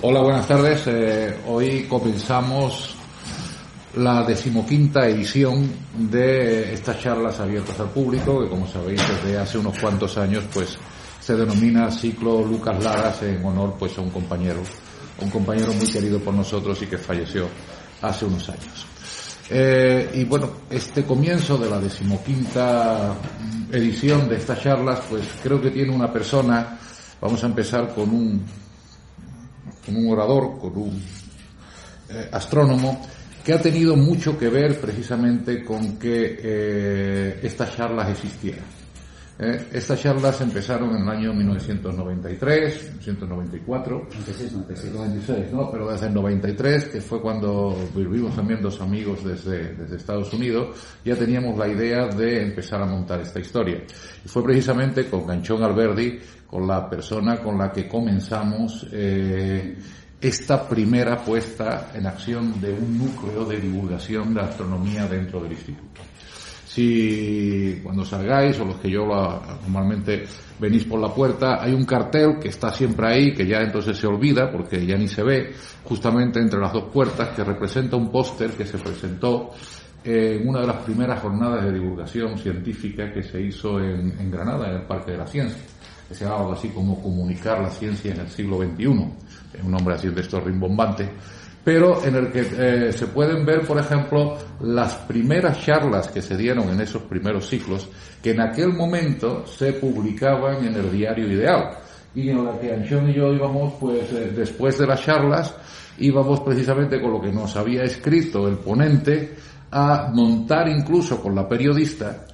Hola, buenas tardes. Eh, hoy comenzamos la decimoquinta edición de estas charlas abiertas al público, que como sabéis desde hace unos cuantos años pues se denomina ciclo Lucas Laras en honor pues a un compañero, un compañero muy querido por nosotros y que falleció hace unos años. Eh, y bueno, este comienzo de la decimoquinta edición de estas charlas, pues creo que tiene una persona, vamos a empezar con un con un orador, con un eh, astrónomo, que ha tenido mucho que ver precisamente con que eh, estas charlas existieran. Eh, estas charlas empezaron en el año 1993, 1994, 96, 96. ¿no? pero desde el 93, que fue cuando vivimos también dos amigos desde, desde Estados Unidos, ya teníamos la idea de empezar a montar esta historia. Y fue precisamente con Ganchón Alberdi, con la persona con la que comenzamos eh, esta primera puesta en acción de un núcleo de divulgación de astronomía dentro del instituto. Si cuando salgáis o los que yo normalmente venís por la puerta, hay un cartel que está siempre ahí, que ya entonces se olvida porque ya ni se ve, justamente entre las dos puertas, que representa un póster que se presentó en una de las primeras jornadas de divulgación científica que se hizo en, en Granada, en el Parque de la Ciencia, que se llamaba algo así como Comunicar la Ciencia en el siglo XXI, un nombre así de esto rimbombante pero en el que eh, se pueden ver, por ejemplo, las primeras charlas que se dieron en esos primeros ciclos, que en aquel momento se publicaban en el diario Ideal, y en la que Anchón y yo íbamos, pues, eh, después de las charlas, íbamos precisamente con lo que nos había escrito el ponente a montar incluso con la periodista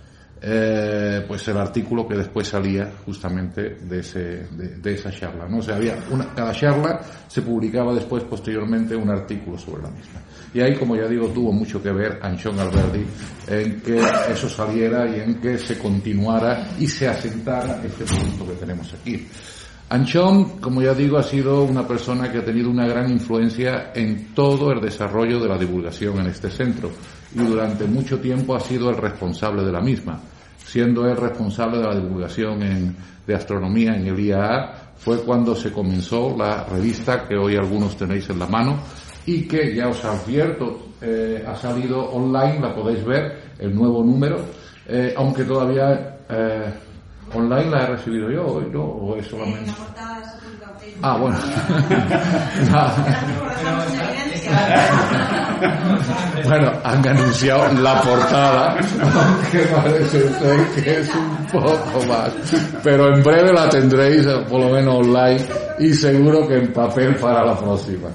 eh, pues el artículo que después salía justamente de, ese, de, esa charla. ¿no? O sea, había una, cada charla se publicaba después, posteriormente, un artículo sobre la misma. Y ahí, como ya digo, tuvo mucho que ver Anchón Alberdi en que eso saliera y en que se continuara y se asentara este producto que tenemos aquí. Anchón, como ya digo, ha sido una persona que ha tenido una gran influencia en todo el desarrollo de la divulgación en este centro y durante mucho tiempo ha sido el responsable de la misma siendo él responsable de la divulgación de astronomía en el IAA, fue cuando se comenzó la revista que hoy algunos tenéis en la mano y que ya os advierto, eh, ha salido online, la podéis ver, el nuevo número, eh, aunque todavía eh, online la he recibido yo hoy, ¿no? ¿O es solamente? Ah, bueno. bueno, han anunciado la portada, aunque parece ser que es un poco más. Pero en breve la tendréis, por lo menos online, y seguro que en papel para la próxima.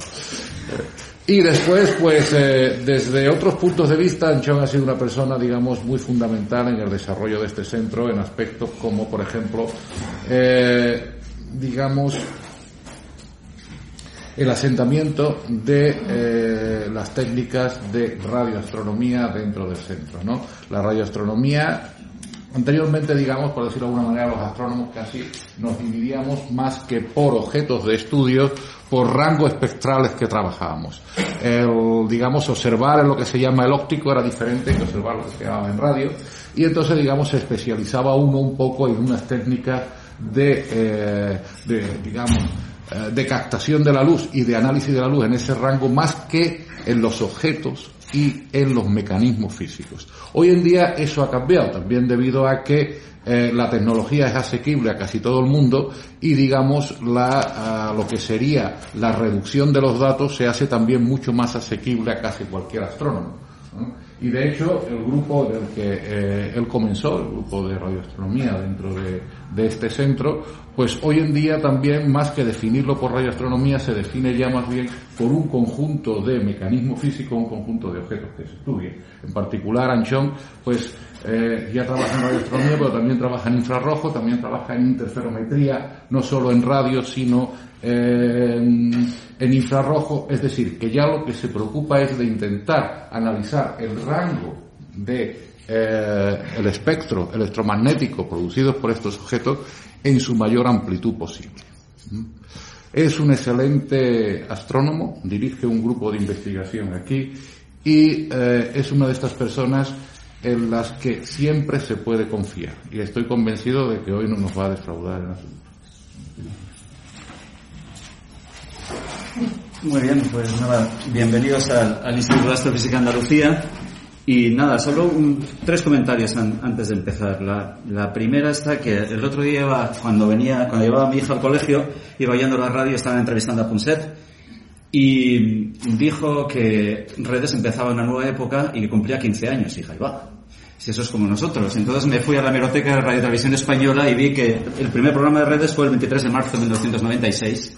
Y después, pues, eh, desde otros puntos de vista, Anchón ha sido una persona, digamos, muy fundamental en el desarrollo de este centro en aspectos como, por ejemplo, eh, digamos, el asentamiento de eh, las técnicas de radioastronomía dentro del centro. ¿no? La radioastronomía, anteriormente, digamos, por decirlo de alguna manera, los astrónomos casi nos dividíamos más que por objetos de estudio, por rangos espectrales que trabajábamos. El, digamos, observar en lo que se llama el óptico era diferente que observar lo que se llamaba en radio, y entonces, digamos, se especializaba uno un poco en unas técnicas de, eh, digamos, de captación de la luz y de análisis de la luz en ese rango más que en los objetos y en los mecanismos físicos. Hoy en día eso ha cambiado también debido a que eh, la tecnología es asequible a casi todo el mundo y digamos la, lo que sería la reducción de los datos se hace también mucho más asequible a casi cualquier astrónomo. Y de hecho, el grupo del que eh, él comenzó, el grupo de radioastronomía dentro de, de, este centro, pues hoy en día también, más que definirlo por radioastronomía, se define ya más bien por un conjunto de mecanismos físicos, un conjunto de objetos que se estudien. En particular, Anchón, pues eh, ya trabaja en radioastronomía, pero también trabaja en infrarrojo, también trabaja en interferometría, no solo en radio, sino en, infrarrojo, es decir, que ya lo que se preocupa es de intentar analizar el rango de eh, el espectro electromagnético producido por estos objetos en su mayor amplitud posible. Es un excelente astrónomo, dirige un grupo de investigación aquí y eh, es una de estas personas en las que siempre se puede confiar. Y estoy convencido de que hoy no nos va a defraudar en asunto. Muy bien, pues nada, bienvenidos al, Instituto de Astrofísica Andalucía. Y nada, solo tres comentarios antes de empezar. La, primera está que el otro día, cuando venía, cuando llevaba a mi hija al colegio, iba yendo a la radio estaban entrevistando a Punset y dijo que Redes empezaba una nueva época y que cumplía 15 años. Y va, si eso es como nosotros. Entonces me fui a la hemeroteca de Radio Televisión Española y vi que el primer programa de Redes fue el 23 de marzo de 1996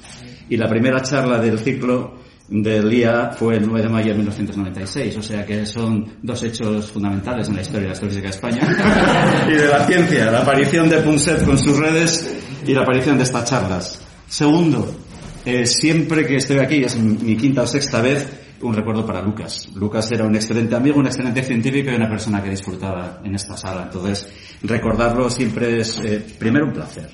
y la primera charla del ciclo del día fue el 9 de mayo de 1996, o sea que son dos hechos fundamentales en la historia de la astrofísica de España y de la ciencia, la aparición de Punset con sus redes y la aparición de estas charlas. Segundo, eh, siempre que estoy aquí, es mi quinta o sexta vez, un recuerdo para Lucas. Lucas era un excelente amigo, un excelente científico y una persona que disfrutaba en esta sala. Entonces, recordarlo siempre es, eh, primero, un placer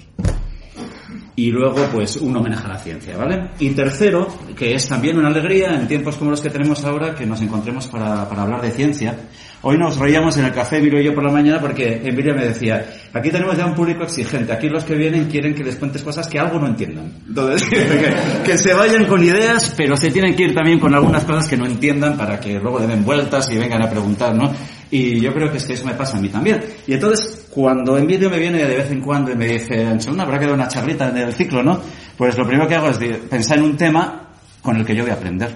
y luego pues un homenaje a la ciencia, ¿vale? Y tercero, que es también una alegría en tiempos como los que tenemos ahora que nos encontremos para, para hablar de ciencia. Hoy nos reíamos en el café, Emilio y yo por la mañana, porque Emilio me decía, aquí tenemos ya un público exigente, aquí los que vienen quieren que les cuentes cosas que algo no entiendan. Entonces, que, se vayan con ideas, pero se tienen que ir también con algunas cosas que no entiendan para que luego den vueltas y vengan a preguntar, ¿no? Y yo creo que es que eso me pasa a mí también. Y entonces, cuando en vídeo me viene de vez en cuando y me dice, Anselmo, habrá que dar una charlita en el ciclo, ¿no? Pues lo primero que hago es pensar en un tema con el que yo voy a aprender.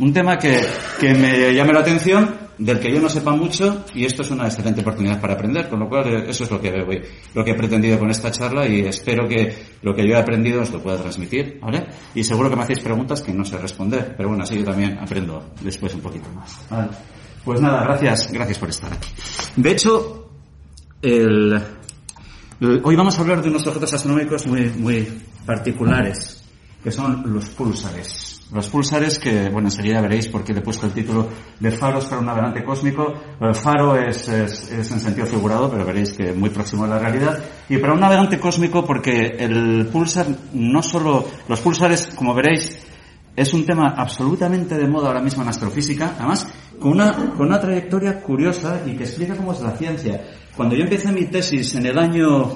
Un tema que, que me llame la atención, del que yo no sepa mucho, y esto es una excelente oportunidad para aprender, con lo cual eh, eso es lo que, voy, lo que he pretendido con esta charla y espero que lo que yo he aprendido os lo pueda transmitir, ¿vale? Y seguro que me hacéis preguntas que no sé responder, pero bueno, así yo también aprendo después un poquito más. ¿vale? Pues nada, gracias, gracias por estar aquí. De hecho, hoy vamos a hablar de unos objetos astronómicos muy, muy particulares, que son los púlsares. Los púlsares que, bueno, enseguida veréis por qué le he puesto el título de faros para un navegante cósmico. El faro es, es, es, en sentido figurado, pero veréis que muy próximo a la realidad. Y para un navegante cósmico porque el pulsar, no solo, los pulsares, como veréis, es un tema absolutamente de moda ahora mismo en astrofísica, además con una, con una trayectoria curiosa y que explica cómo es la ciencia. Cuando yo empecé mi tesis en el año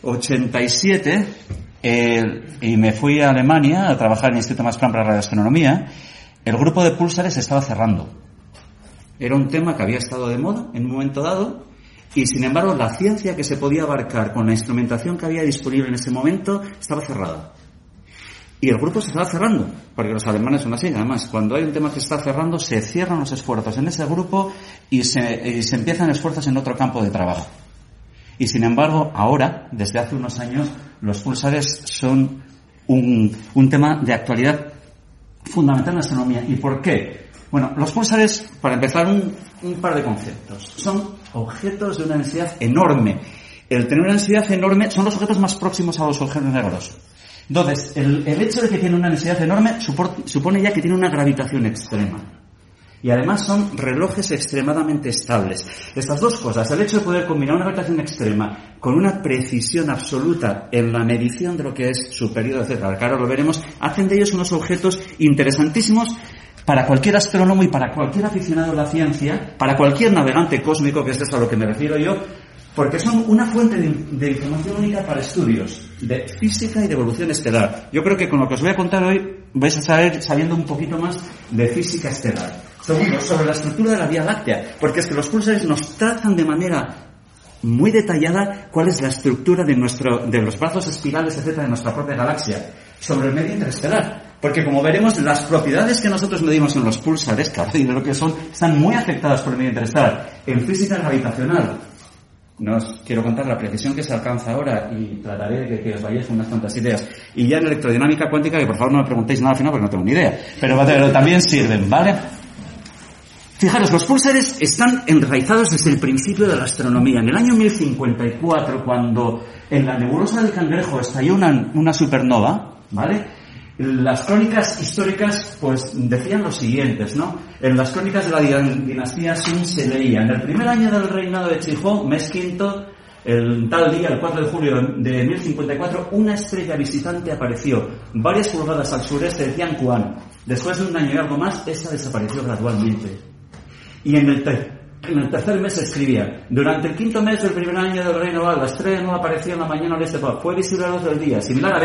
87 y me fui a Alemania a trabajar en el Instituto Max Planck para Radioastronomía, el grupo de pulsares estaba cerrando. Era un tema que había estado de moda en un momento dado y sin embargo la ciencia que se podía abarcar con la instrumentación que había disponible en ese momento estaba cerrada. Y el grupo se estaba cerrando, porque los alemanes son así. Además, cuando hay un tema que está cerrando, se cierran los esfuerzos en ese grupo y se, se empiezan esfuerzos en otro campo de trabajo. Y sin embargo, ahora, desde hace unos años, los pulsares son un, tema de actualidad fundamental en la astronomía. ¿Y por qué? Bueno, los pulsares, para empezar, un, un par de conceptos. Son objetos de una densidad enorme. El tener una densidad enorme son los objetos más próximos a los objetos negros. Entonces, el, hecho de que tiene una densidad enorme supone ya que tiene una gravitación extrema. Y además son relojes extremadamente estables. Estas dos cosas, el hecho de poder combinar una gravitación extrema con una precisión absoluta en la medición de lo que es su periodo, etc., ahora lo veremos, hacen de ellos unos objetos interesantísimos para cualquier astrónomo y para cualquier aficionado a la ciencia, para cualquier navegante cósmico, que es a lo que me refiero yo, porque son una fuente de, información única para estudios de física y de evolución estelar. Yo creo que con lo que os voy a contar hoy vais a saber sabiendo un poquito más de física estelar. Segundo, sobre la estructura de la Vía Láctea, porque es que los pulsares nos trazan de manera muy detallada cuál es la estructura de, nuestro, de los brazos espirales, etcétera, de nuestra propia galaxia, sobre el medio interestelar. Porque como veremos, las propiedades que nosotros medimos en los pulsares, que ahora que son, están muy afectadas por el medio interestelar. En física gravitacional, no os quiero contar la precisión que se alcanza ahora y trataré de que, os vayáis con unas cuantas ideas. Y ya en electrodinámica cuántica, que por favor no me preguntéis nada al final porque no tengo ni idea, pero, pero también sirven, ¿vale? Fijaros, los pulsares están enraizados desde el principio de la astronomía. En el año 1054, cuando en la nebulosa del Cangrejo estalló una, una supernova, ¿vale? Las crónicas históricas pues decían lo siguientes, ¿no? En las crónicas de la dinastía Sun se leía, en el primer año del reinado de Chihó, mes quinto, el tal día, el 4 de julio de 1054, una estrella visitante apareció varias pulgadas al sureste de Tianquan. Después de un año y algo más, esa desapareció gradualmente. Y en el, tercer mes escribía, durante el quinto mes del primer año del reino la estrella no apareció en la mañana al este, fue visible a la luz del día, similar a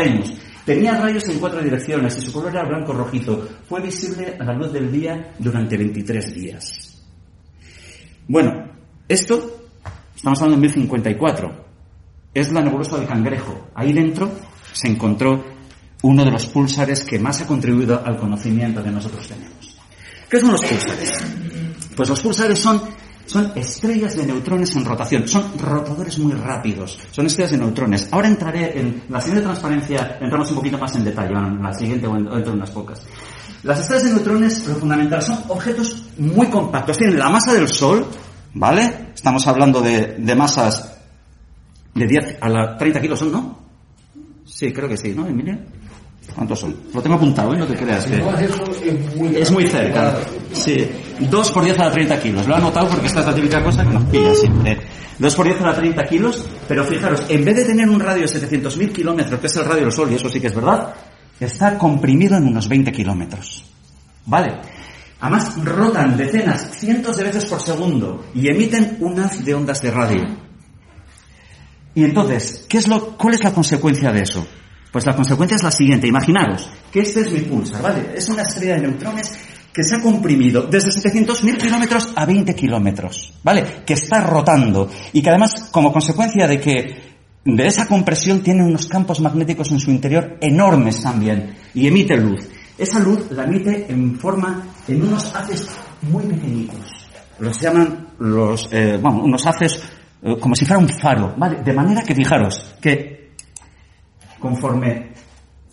Tenía rayos en cuatro direcciones y su color era blanco rojizo. Fue visible a la luz del día durante 23 días. Bueno, esto, estamos hablando de 1054, es la nebulosa del cangrejo. Ahí dentro se encontró uno de los púlsares que más ha contribuido al conocimiento que nosotros tenemos. ¿Qué son los púlsares? Pues los púlsares son son estrellas de neutrones en rotación, son rotadores muy rápidos, son estrellas de neutrones. Ahora entraré en la siguiente transparencia, entramos un poquito más en detalle, la siguiente o dentro de unas pocas. Las estrellas de neutrones, lo fundamental, son objetos muy compactos, tienen la masa del Sol, ¿vale? Estamos hablando de, de masas de 10 a la 30 kilos, ¿son, no? Sí, creo que sí, ¿no, Emilia? ¿Cuántos son? Lo tengo apuntado, ¿eh? No te creas que... Es muy cerca. Sí. 2 por 10 a la 30 kilos. Lo he anotado porque esta es la típica cosa que nos pilla siempre. 2 por 10 a la 30 kilos, pero fijaros, en vez de tener un radio de 700.000 kilómetros, que es el radio del Sol, y eso sí que es verdad, está comprimido en unos 20 kilómetros. ¿Vale? Además, rotan decenas, cientos de veces por segundo y emiten un haz de ondas de radio. Y entonces, ¿qué es lo, ¿cuál es la consecuencia de eso? Pues la consecuencia es la siguiente. Imaginaros que este es mi pulsar, ¿vale? Es una estrella de neutrones que se ha comprimido desde 700.000 kilómetros a 20 kilómetros, ¿vale? Que está rotando y que además, como consecuencia de que de esa compresión tiene unos campos magnéticos en su interior enormes también y emite luz. Esa luz la emite en forma, en unos haces muy pequeñitos. Los llaman los, eh, bueno, unos haces eh, como si fuera un faro, ¿vale? De manera que fijaros que conforme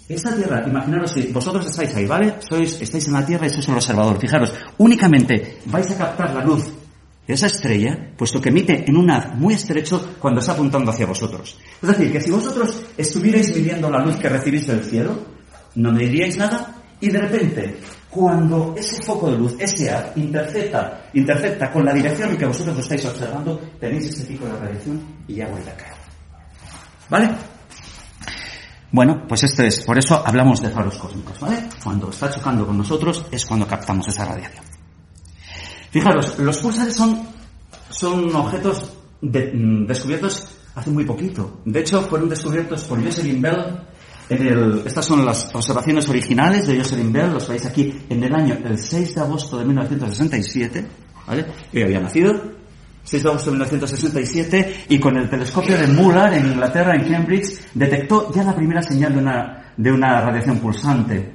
esta tierra, imaginaros si vosotros estáis ahí, ¿vale? Sois, estáis en la tierra y sois el observador. Fijaros, únicamente vais a captar la luz de esa estrella, puesto que emite en un haz muy estrecho cuando está apuntando hacia vosotros. Es decir, que si vosotros estuvierais midiendo la luz que recibís del cielo, no me diríais nada y de repente, cuando ese foco de luz, ese haz, intercepta, intercepta con la dirección en que vosotros lo estáis observando, tenéis ese pico de radiación y ya vuelve a caer. ¿Vale? Bueno, pues esto es, por eso hablamos de faros cósmicos, ¿vale? Cuando está chocando con nosotros es cuando captamos esa radiación. Fijaros, los pulsares son, son objetos mm, descubiertos hace muy poquito. De hecho, fueron descubiertos por Jocelyn Bell en el, estas son las observaciones originales de Jocelyn Bell, los veis aquí, en el año el 6 de agosto de 1967, ¿vale? Yo había nacido, 6 de agosto de 1967, y con el telescopio de Muller en Inglaterra, en Cambridge, detectó ya la primera señal de una, de una radiación pulsante.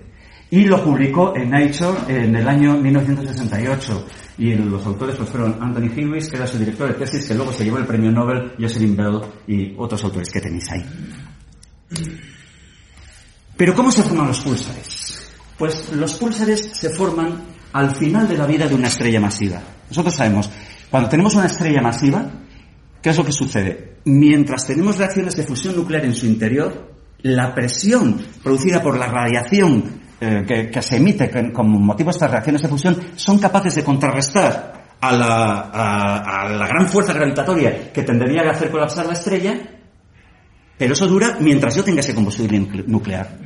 Y lo publicó en Nature en el año 1968. Y los autores pues, fueron Anthony Hilwis, que era su director de tesis, que luego se llevó el premio Nobel, Jocelyn Bell y otros autores que tenéis ahí. Pero ¿cómo se forman los púlsares? Pues los púlsares se forman al final de la vida de una estrella masiva. Nosotros sabemos, cuando tenemos una estrella masiva, ¿qué es lo que sucede? Mientras tenemos reacciones de fusión nuclear en su interior, la presión producida por la radiación eh, que, se emite como motivo de estas reacciones de fusión son capaces de contrarrestar a la, a gran fuerza gravitatoria que tendría que hacer colapsar la estrella pero eso dura mientras yo tenga ese combustible nuclear.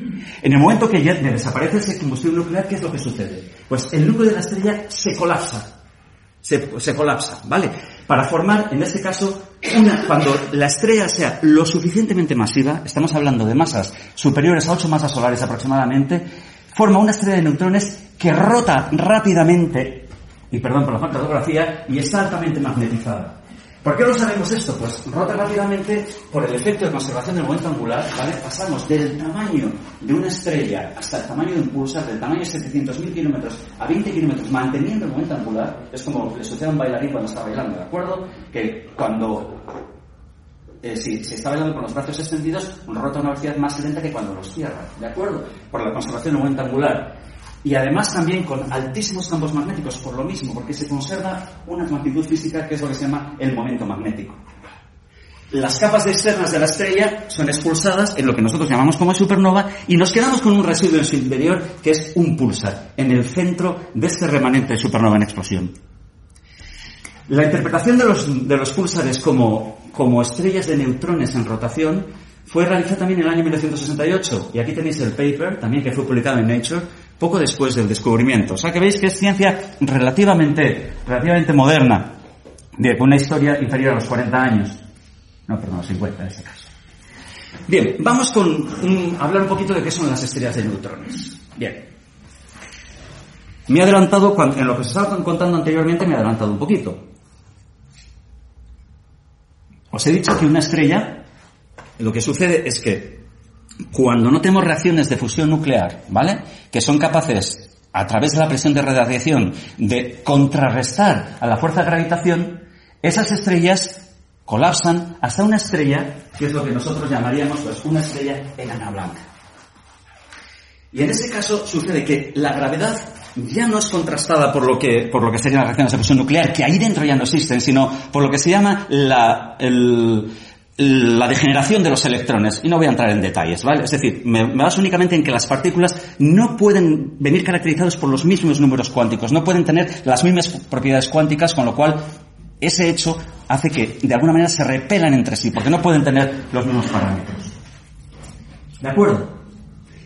En el momento que ya desaparece ese combustible nuclear, ¿qué es lo que sucede? Pues el núcleo de la estrella se colapsa. Se, colapsa, ¿vale? Para formar, en este caso, una, cuando la estrella sea lo suficientemente masiva, estamos hablando de masas superiores a 8 masas solares aproximadamente, forma una estrella de neutrones que rota rápidamente, y perdón por la falta de ortografía, y está altamente magnetizada. ¿Por qué lo sabemos esto? Pues rota rápidamente por el efecto de conservación del momento angular, ¿vale? Pasamos del tamaño de una estrella hasta el tamaño de un pulsar, del tamaño de 700.000 kilómetros a 20 kilómetros, manteniendo el momento angular. Es como le sucede a un bailarín cuando está bailando, ¿de acuerdo? Que cuando eh, si, si, está bailando con los brazos extendidos, rota a una velocidad más lenta que cuando los cierra, ¿de acuerdo? Por la conservación del momento angular y además también con altísimos campos magnéticos por lo mismo, porque se conserva una magnitud física que es lo que se llama el momento magnético. Las capas externas de la estrella son expulsadas en lo que nosotros llamamos como supernova y nos quedamos con un residuo en su interior que es un pulsar, en el centro de este remanente de supernova en explosión. La interpretación de los, de los pulsares como, como estrellas de neutrones en rotación fue realizada también en el año 1968 y aquí tenéis el paper también que fue publicado en Nature poco después del descubrimiento. O sea que veis que es ciencia relativamente, relativamente moderna, de una historia inferior a los 40 años. No, perdón, los 50 en este caso. Bien, vamos con hablar un poquito de qué son las estrellas de neutrones. Bien. Me he adelantado, en lo que se estaba contando anteriormente, me he adelantado un poquito. Os he dicho que una estrella, lo que sucede es que cuando no tenemos reacciones de fusión nuclear, ¿vale? Que son capaces, a través de la presión de radiación, de contrarrestar a la fuerza de gravitación, esas estrellas colapsan hasta una estrella, que es lo que nosotros llamaríamos pues, una estrella enana blanca. Y en ese caso sucede que la gravedad ya no es contrastada por lo que, por lo que serían las reacciones de fusión nuclear, que ahí dentro ya no existen, sino por lo que se llama la, la degeneración de los electrones. Y no voy a entrar en detalles, ¿vale? Es decir, me, baso únicamente en que las partículas no pueden venir caracterizadas por los mismos números cuánticos, no pueden tener las mismas propiedades cuánticas, con lo cual ese hecho hace que de alguna manera se repelan entre sí, porque no pueden tener los mismos parámetros. ¿De acuerdo?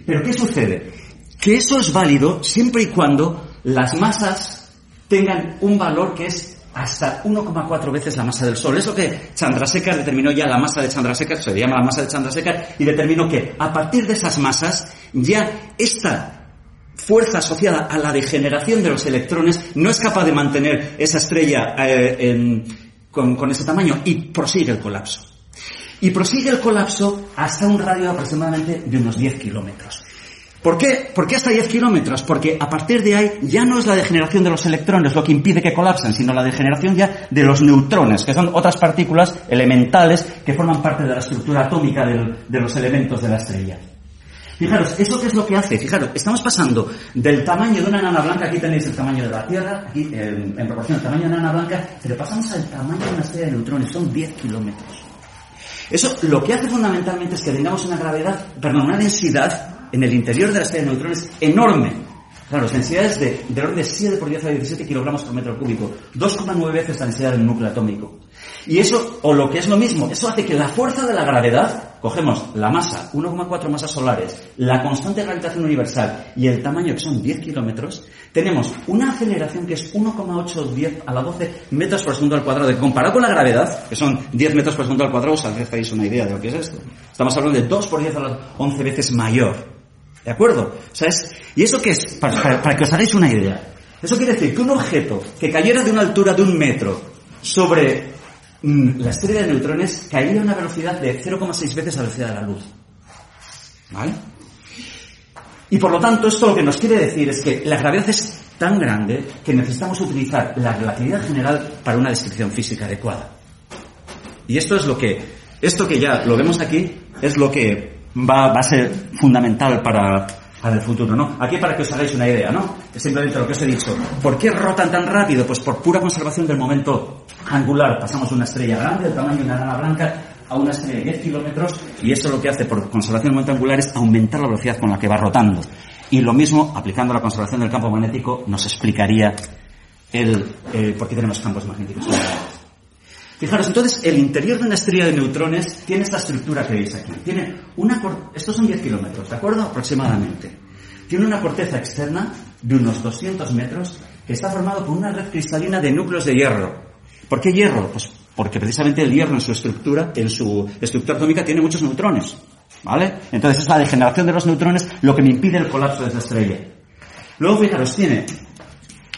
Pero ¿qué sucede? Que eso es válido siempre y cuando las masas tengan un valor que es hasta 1,4 veces la masa del Sol. Eso que Chandrasekhar determinó ya la masa de Chandrasekhar, se llama la masa de Chandrasekhar, y determinó que a partir de esas masas ya esta fuerza asociada a la degeneración de los electrones no es capaz de mantener esa estrella eh, con, ese tamaño y prosigue el colapso. Y prosigue el colapso hasta un radio aproximadamente de unos 10 kilómetros. ¿Por qué? ¿Por qué hasta 10 kilómetros? Porque a partir de ahí ya no es la degeneración de los electrones lo que impide que colapsen, sino la degeneración ya de los neutrones, que son otras partículas elementales que forman parte de la estructura atómica de los elementos de la estrella. Fijaros, ¿eso qué es lo que hace? Fijaros, estamos pasando del tamaño de una nana blanca, aquí tenéis el tamaño de la Tierra, aquí en, proporción al tamaño de una nana blanca, pero pasamos al tamaño de una estrella de neutrones, son 10 kilómetros. Eso lo que hace fundamentalmente es que tengamos una gravedad, perdón, una densidad en el interior de la estrella de neutrones enorme. Claro, densidades de, de orden de 7 por 10 a 17 kilogramos por metro cúbico, 2,9 veces la densidad del núcleo atómico. Y eso, o lo que es lo mismo, eso hace que la fuerza de la gravedad, cogemos la masa, 1,4 masas solares, la constante de gravitación universal y el tamaño que son 10 kilómetros, tenemos una aceleración que es 1,810 a la 12 metros por segundo al cuadrado. Que comparado con la gravedad, que son 10 metros por segundo al cuadrado, os hacéis una idea de lo que es esto. Estamos hablando de 2 por 10 a las 11 veces mayor. ¿De acuerdo? O sea, es, ¿Y eso qué es? Para, que os hagáis una idea. Eso quiere decir que un objeto que cayera de una altura de un metro sobre Mm, la estrella de neutrones caería a una velocidad de 0,6 veces la velocidad de la luz. ¿Vale? Y por lo tanto, esto lo que nos quiere decir es que la gravedad es tan grande que necesitamos utilizar la relatividad general para una descripción física adecuada. Y esto es lo que, esto que ya lo vemos aquí, es lo que va, va a ser fundamental para, para el futuro, ¿no? Aquí para que os hagáis una idea, ¿no? Es simplemente lo que os he dicho. ¿Por qué rotan tan rápido? Pues por pura conservación del momento angular. Pasamos de una estrella grande, del tamaño de una nana blanca, a una estrella de 10 kilómetros, y eso lo que hace por conservación del momento angular es aumentar la velocidad con la que va rotando. Y lo mismo, aplicando la conservación del campo magnético, nos explicaría el, eh, por qué tenemos campos magnéticos. Fijaros, entonces, el interior de una estrella de neutrones tiene esta estructura que veis aquí. Tiene una estos son 10 kilómetros, ¿de acuerdo? Aproximadamente. Tiene una corteza externa de unos 200 metros que está formado por una red cristalina de núcleos de hierro. ¿Por qué hierro? Pues porque precisamente el hierro en su estructura, en su estructura atómica, tiene muchos neutrones. ¿Vale? Entonces es la degeneración de los neutrones lo que me impide el colapso de esta estrella. Luego, fijaros, tiene,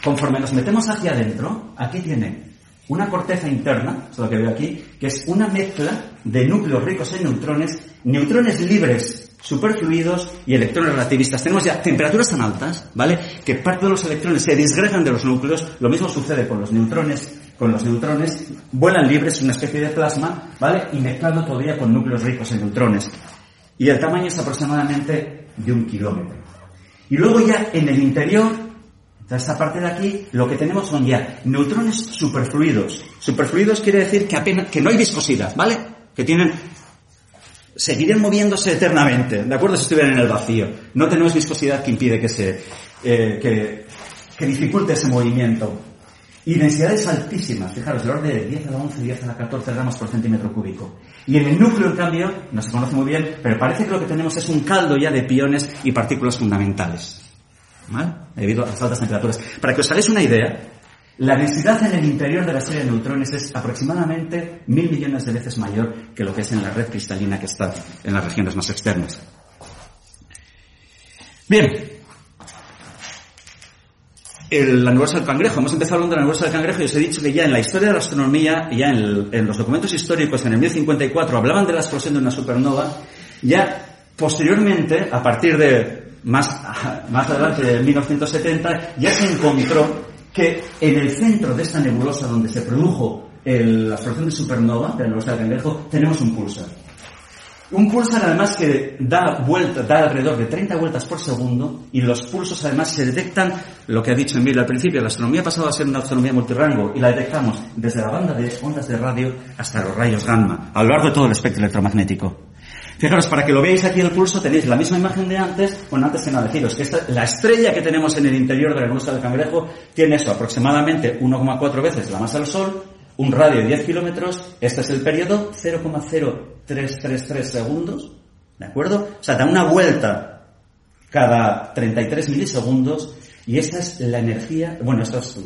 conforme nos metemos hacia adentro, aquí tiene una corteza interna, es lo que veo aquí, que es una mezcla de núcleos ricos en neutrones, neutrones libres superfluidos y electrones relativistas. Tenemos ya temperaturas tan altas, ¿vale? Que parte de los electrones se disgregan de los núcleos. Lo mismo sucede con los neutrones. Con los neutrones vuelan libres, una especie de plasma, ¿vale? Y mezclando todavía con núcleos ricos en neutrones. Y el tamaño es aproximadamente de un kilómetro. Y luego ya en el interior esta parte de aquí, lo que tenemos son ya neutrones superfluidos. Superfluidos quiere decir que apenas, que no hay viscosidad, ¿vale? Que tienen, seguirían moviéndose eternamente, ¿de acuerdo? Si estuvieran en el vacío. No tenemos viscosidad que impide que se, eh, que, que dificulte ese movimiento. Y densidades altísimas, fijaros, del orden de 10 a la 11, 10 a la 14 gramos por centímetro cúbico. Y en el núcleo, en cambio, no se conoce muy bien, pero parece que lo que tenemos es un caldo ya de piones y partículas fundamentales. ¿Vale? Debido a las altas temperaturas. Para que os hagáis una idea, La densidad en el interior de la estrella de neutrones es aproximadamente mil millones de veces mayor que lo que es en la red cristalina que está en las regiones más externas. Bien, el, la del cangrejo. Hemos empezado hablando de la del cangrejo y os he dicho que ya en la historia de la astronomía, ya en, en los documentos históricos en el 1054 hablaban de la explosión de una supernova. Ya posteriormente, a partir de más, más adelante de 1970, ya se encontró que en el centro de esta nebulosa donde se produjo el, la explosión de supernova, de la nebulosa del cangrejo, tenemos un pulsar. Un pulsar además que da vuelta, da alrededor de 30 vueltas por segundo y los pulsos además se detectan, lo que ha dicho Emilio al principio, la astronomía ha pasado a ser una astronomía multirango y la detectamos desde la banda de ondas de radio hasta los rayos gamma, a lo largo de todo el espectro electromagnético. Fijaros, para que lo veáis aquí el pulso tenéis la misma imagen de antes, bueno, antes que nada deciros que esta, la estrella que tenemos en el interior de la nebulosa del cangrejo tiene eso, aproximadamente 1,4 veces la masa del Sol, un radio de 10 kilómetros, este es el periodo, 0,0333 segundos, ¿de acuerdo? O sea, da una vuelta cada 33 milisegundos y esta es la energía, bueno, esto es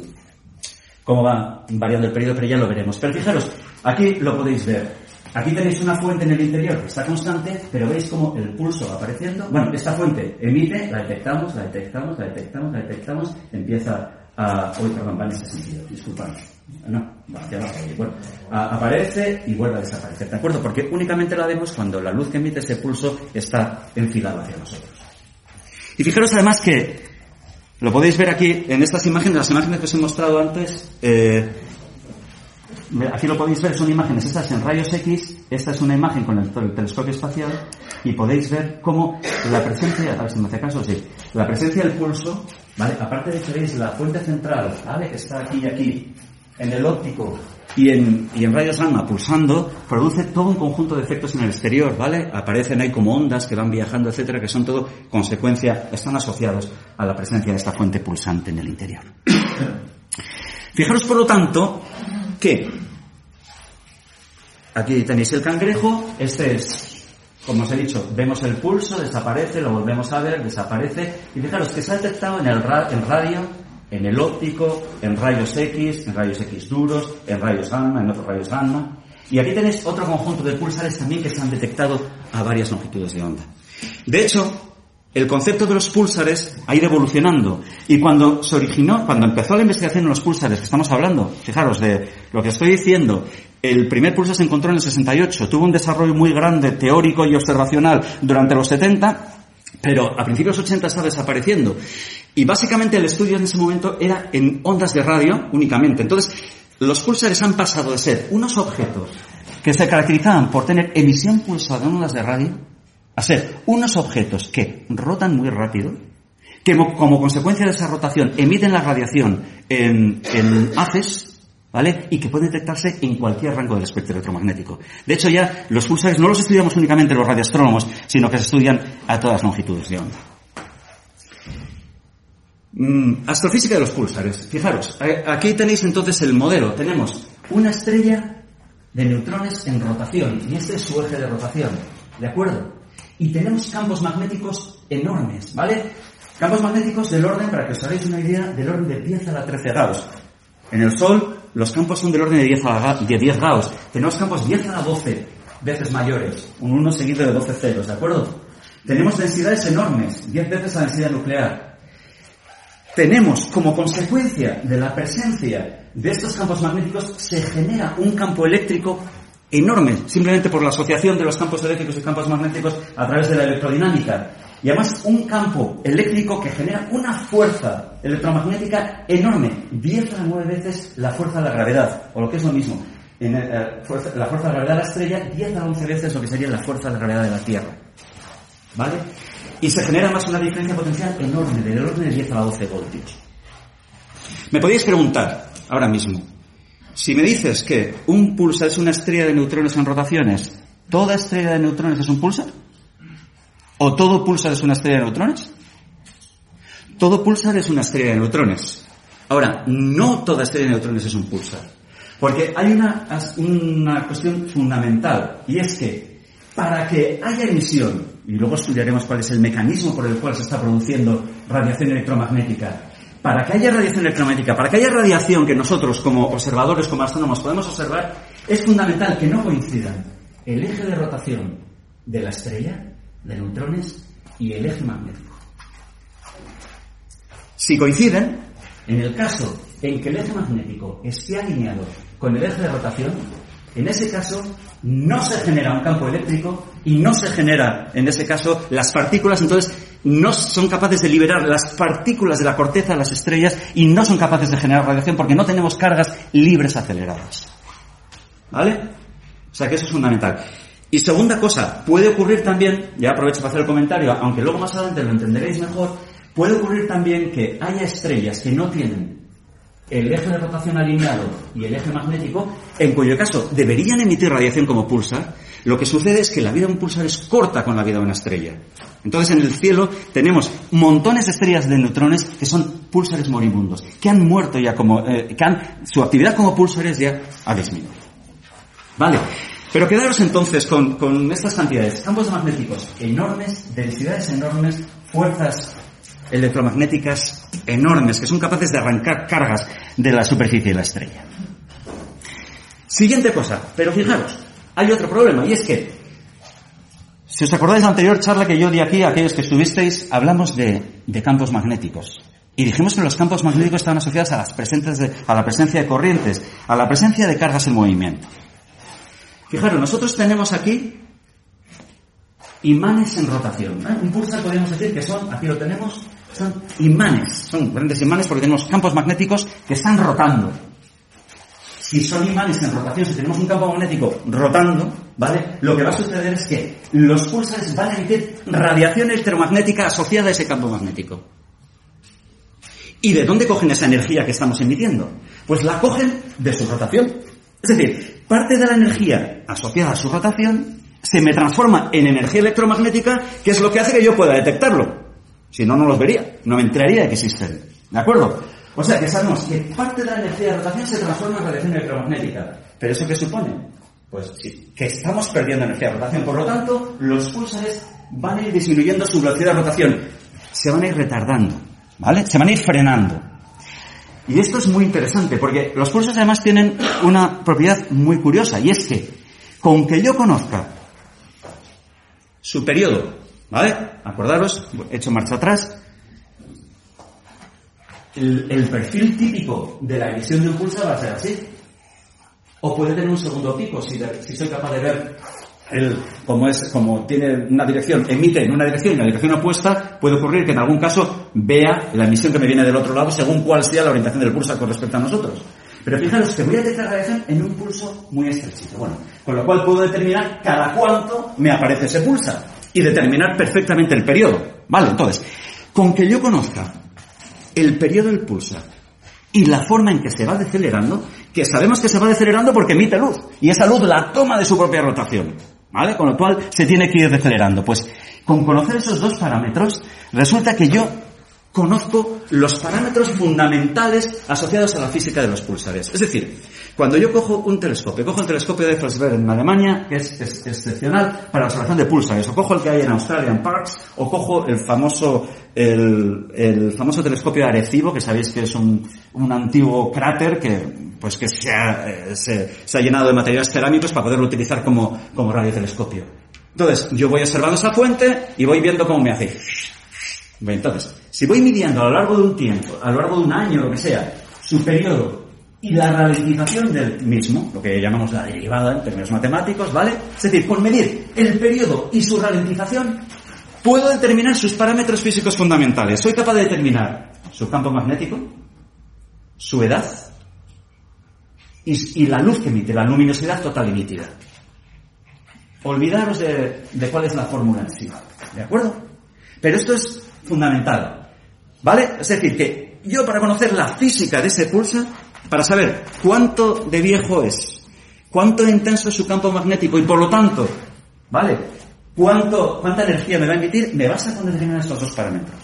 cómo va variando el periodo, pero ya lo veremos. Pero fijaros, aquí lo podéis ver. Aquí tenéis una fuente en el interior está constante, pero veis cómo el pulso va apareciendo. Bueno, esta fuente emite, la detectamos, la detectamos, la detectamos, la detectamos, empieza a... Hoy, perdón, va en ese sentido, disculpad. No, va hacia abajo. Bueno, aparece y vuelve a desaparecer, ¿de acuerdo? Porque únicamente la vemos cuando la luz que emite ese pulso está enfilada hacia nosotros. Y fijaros además que lo podéis ver aquí en estas imágenes, las imágenes que os he mostrado antes. eh, aquí lo podéis ver, son imágenes estas en rayos X. Esta es una imagen con el, tel- telescopio espacial y podéis ver cómo la presencia, a ver si me hace caso, sí, la presencia del pulso, ¿vale? Aparte de que veis la fuente central, ¿vale? Que está aquí y aquí, en el óptico y en, y en rayos gamma pulsando, produce todo un conjunto de efectos en el exterior, ¿vale? Aparecen ahí como ondas que van viajando, etcétera, que son todo consecuencia, están asociados a la presencia de esta fuente pulsante en el interior. Fijaros, por lo tanto, aquí tenéis el cangrejo, este es, como os he dicho, vemos el pulso, desaparece, lo volvemos a ver, desaparece, y fijaros que se ha detectado en el radio, en el óptico, en rayos X, en rayos X duros, en rayos gamma, en otros rayos gamma, y aquí tenéis otro conjunto de pulsares también que se han detectado a varias longitudes de onda. De hecho, el concepto de los púlsares ha ido evolucionando. Y cuando se originó, cuando empezó la investigación en los púlsares, que estamos hablando, fijaros de lo que estoy diciendo, el primer pulsar se encontró en el 68, tuvo un desarrollo muy grande, teórico y observacional durante los 70, pero a principios de los 80 está desapareciendo. Y básicamente el estudio en ese momento era en ondas de radio únicamente. Entonces, los pulsares han pasado de ser unos objetos que se caracterizaban por tener emisión pulsada en ondas de radio a ser unos objetos que rotan muy rápido, que mo- como consecuencia de esa rotación emiten la radiación en, en haces, ¿vale? Y que pueden detectarse en cualquier rango del espectro electromagnético. De hecho, ya los pulsares no los estudiamos únicamente los radioastrónomos, sino que se estudian a todas longitudes de onda. Mm, astrofísica de los pulsares. Fijaros, aquí tenéis entonces el modelo. Tenemos una estrella de neutrones en rotación y este es su eje de rotación. ¿De acuerdo? Y tenemos campos magnéticos enormes, ¿vale? Campos magnéticos del orden, para que os hagáis una idea, del orden de 10 a la 13 grados. En el Sol, los campos son del orden de 10, a la de 10 grados. Tenemos campos 10 a la 12 veces mayores, un 1 seguido de 12 ceros, ¿de acuerdo? Tenemos densidades enormes, 10 veces la densidad nuclear. Tenemos, como consecuencia de la presencia de estos campos magnéticos, se genera un campo eléctrico enorme, simplemente por la asociación de los campos eléctricos y campos magnéticos a través de la electrodinámica. Y además un campo eléctrico que genera una fuerza electromagnética enorme, 10 a la 9 veces la fuerza de la gravedad, o lo que es lo mismo, eh, fuerza- la fuerza de la gravedad de la estrella, 10 a la 11 veces lo que sería la fuerza de la gravedad de la Tierra. ¿Vale? Y se genera más una diferencia potencial enorme, del orden de 10 a la 12 voltios. Me podéis preguntar, ahora mismo, si me dices que un pulsar es una estrella de neutrones en rotaciones, ¿toda estrella de neutrones es un pulsar? ¿O todo pulsar es una estrella de neutrones? Todo pulsar es una estrella de neutrones. Ahora, no toda estrella de neutrones es un pulsar. Porque hay una, una cuestión fundamental, y es que para que haya emisión, y luego estudiaremos cuál es el mecanismo por el cual se está produciendo radiación electromagnética, para que haya radiación electromagnética, para que haya radiación que nosotros como observadores, como astrónomos podemos observar, es fundamental que no coincidan el eje de rotación de la estrella, de neutrones, y el eje magnético. Si coinciden, en el caso en que el eje magnético esté alineado con el eje de rotación, en ese caso no se genera un campo eléctrico y no se genera, en ese caso, las partículas, entonces no son capaces de liberar las partículas de la corteza de las estrellas y no son capaces de generar radiación porque no tenemos cargas libres aceleradas. ¿Vale? O sea que eso es fundamental. Y segunda cosa, puede ocurrir también, ya aprovecho para hacer el comentario, aunque luego más adelante lo entenderéis mejor, puede ocurrir también que haya estrellas que no tienen el eje de rotación alineado y el eje magnético, en cuyo caso deberían emitir radiación como pulsar, lo que sucede es que la vida de un pulsar es corta con la vida de una estrella. Entonces en el cielo tenemos montones de estrellas de neutrones que son pulsares moribundos, que han muerto ya como, eh, que han, su actividad como pulsares ya ha disminuido. Vale. Pero quedaros entonces con, con estas cantidades, campos magnéticos enormes, densidades enormes, fuerzas electromagnéticas enormes que son capaces de arrancar cargas de la superficie de la estrella. Siguiente cosa, pero fijaros, hay otro problema y es que, si os acordáis de la anterior charla que yo di aquí, aquellos que estuvisteis, hablamos de, de campos magnéticos. Y dijimos que los campos magnéticos estaban asociados a, las presentes de, a la presencia de corrientes, a la presencia de cargas en movimiento. Fijaros, nosotros tenemos aquí imanes en rotación. ¿eh? Un pulsar podríamos decir que son, aquí lo tenemos, son imanes, son grandes imanes porque tenemos campos magnéticos que están rotando. Si son imanes en rotación, si tenemos un campo magnético rotando, ¿vale? Lo que va a suceder es que los pulsares van a emitir radiación electromagnética asociada a ese campo magnético. ¿Y de dónde cogen esa energía que estamos emitiendo? Pues la cogen de su rotación. Es decir, parte de la energía asociada a su rotación se me transforma en energía electromagnética, que es lo que hace que yo pueda detectarlo. Si no, no los vería, no me enteraría de que existen. ¿De acuerdo? O sea, que sabemos que parte de la energía de rotación se transforma en radiación electromagnética. ¿Pero eso qué supone? Pues sí, que estamos perdiendo energía de rotación. Por lo tanto, los pulsares van a ir disminuyendo su velocidad de rotación. Se van a ir retardando, ¿vale? Se van a ir frenando. Y esto es muy interesante porque los pulsares además tienen una propiedad muy curiosa y es que con que yo conozca su periodo, ¿vale? Acordaros, he hecho marcha atrás. El, perfil típico de la emisión de un pulsar va a ser así. O puede tener un segundo pico si, soy capaz de ver el, como es, como tiene una dirección, emite en una dirección y en la dirección opuesta, puede ocurrir que en algún caso vea la emisión que me viene del otro lado según cuál sea la orientación del pulsar con respecto a nosotros. Pero fijaros que voy a detectar la en un pulso muy estrechito. Bueno, con lo cual puedo determinar cada cuánto me aparece ese pulsar y determinar perfectamente el periodo. Vale, entonces, con que yo conozca el periodo del pulsar y la forma en que se va decelerando, que sabemos que se va decelerando porque emite luz y esa luz la toma de su propia rotación. ¿Vale? Con lo cual se tiene que ir decelerando. Pues con conocer esos dos parámetros, resulta que yo conozco los parámetros fundamentales asociados a la física de los pulsares. Es decir, cuando yo cojo un telescopio, cojo el telescopio de Effelsberg en Alemania, que es, excepcional para la observación de pulsares, o cojo el que hay en Australia, en Parkes, o cojo el famoso, el, famoso telescopio de Arecibo, que sabéis que es un, antiguo cráter que, pues que se ha, eh, se, ha llenado de materiales cerámicos para poderlo utilizar como, como radiotelescopio. Entonces, yo voy observando esa fuente y voy viendo cómo me hace entonces, si voy midiendo a lo largo de un tiempo, a lo largo de un año, lo que sea, su periodo y la ralentización del mismo, lo que llamamos la derivada en términos matemáticos, ¿vale? Es decir, con medir el periodo y su ralentización, puedo determinar sus parámetros físicos fundamentales. Soy capaz de determinar su campo magnético, su edad y, la luz que emite, la luminosidad total emitida. Olvidaros de, de cuál es la fórmula en sí. ¿De acuerdo? Pero esto es fundamental. ¿Vale? Es decir, que yo para conocer la física de ese pulsar, para saber cuánto de viejo es, cuánto intenso es su campo magnético y por lo tanto, ¿vale? Cuánto, cuánta energía me va a emitir, me basta con determinar estos dos parámetros.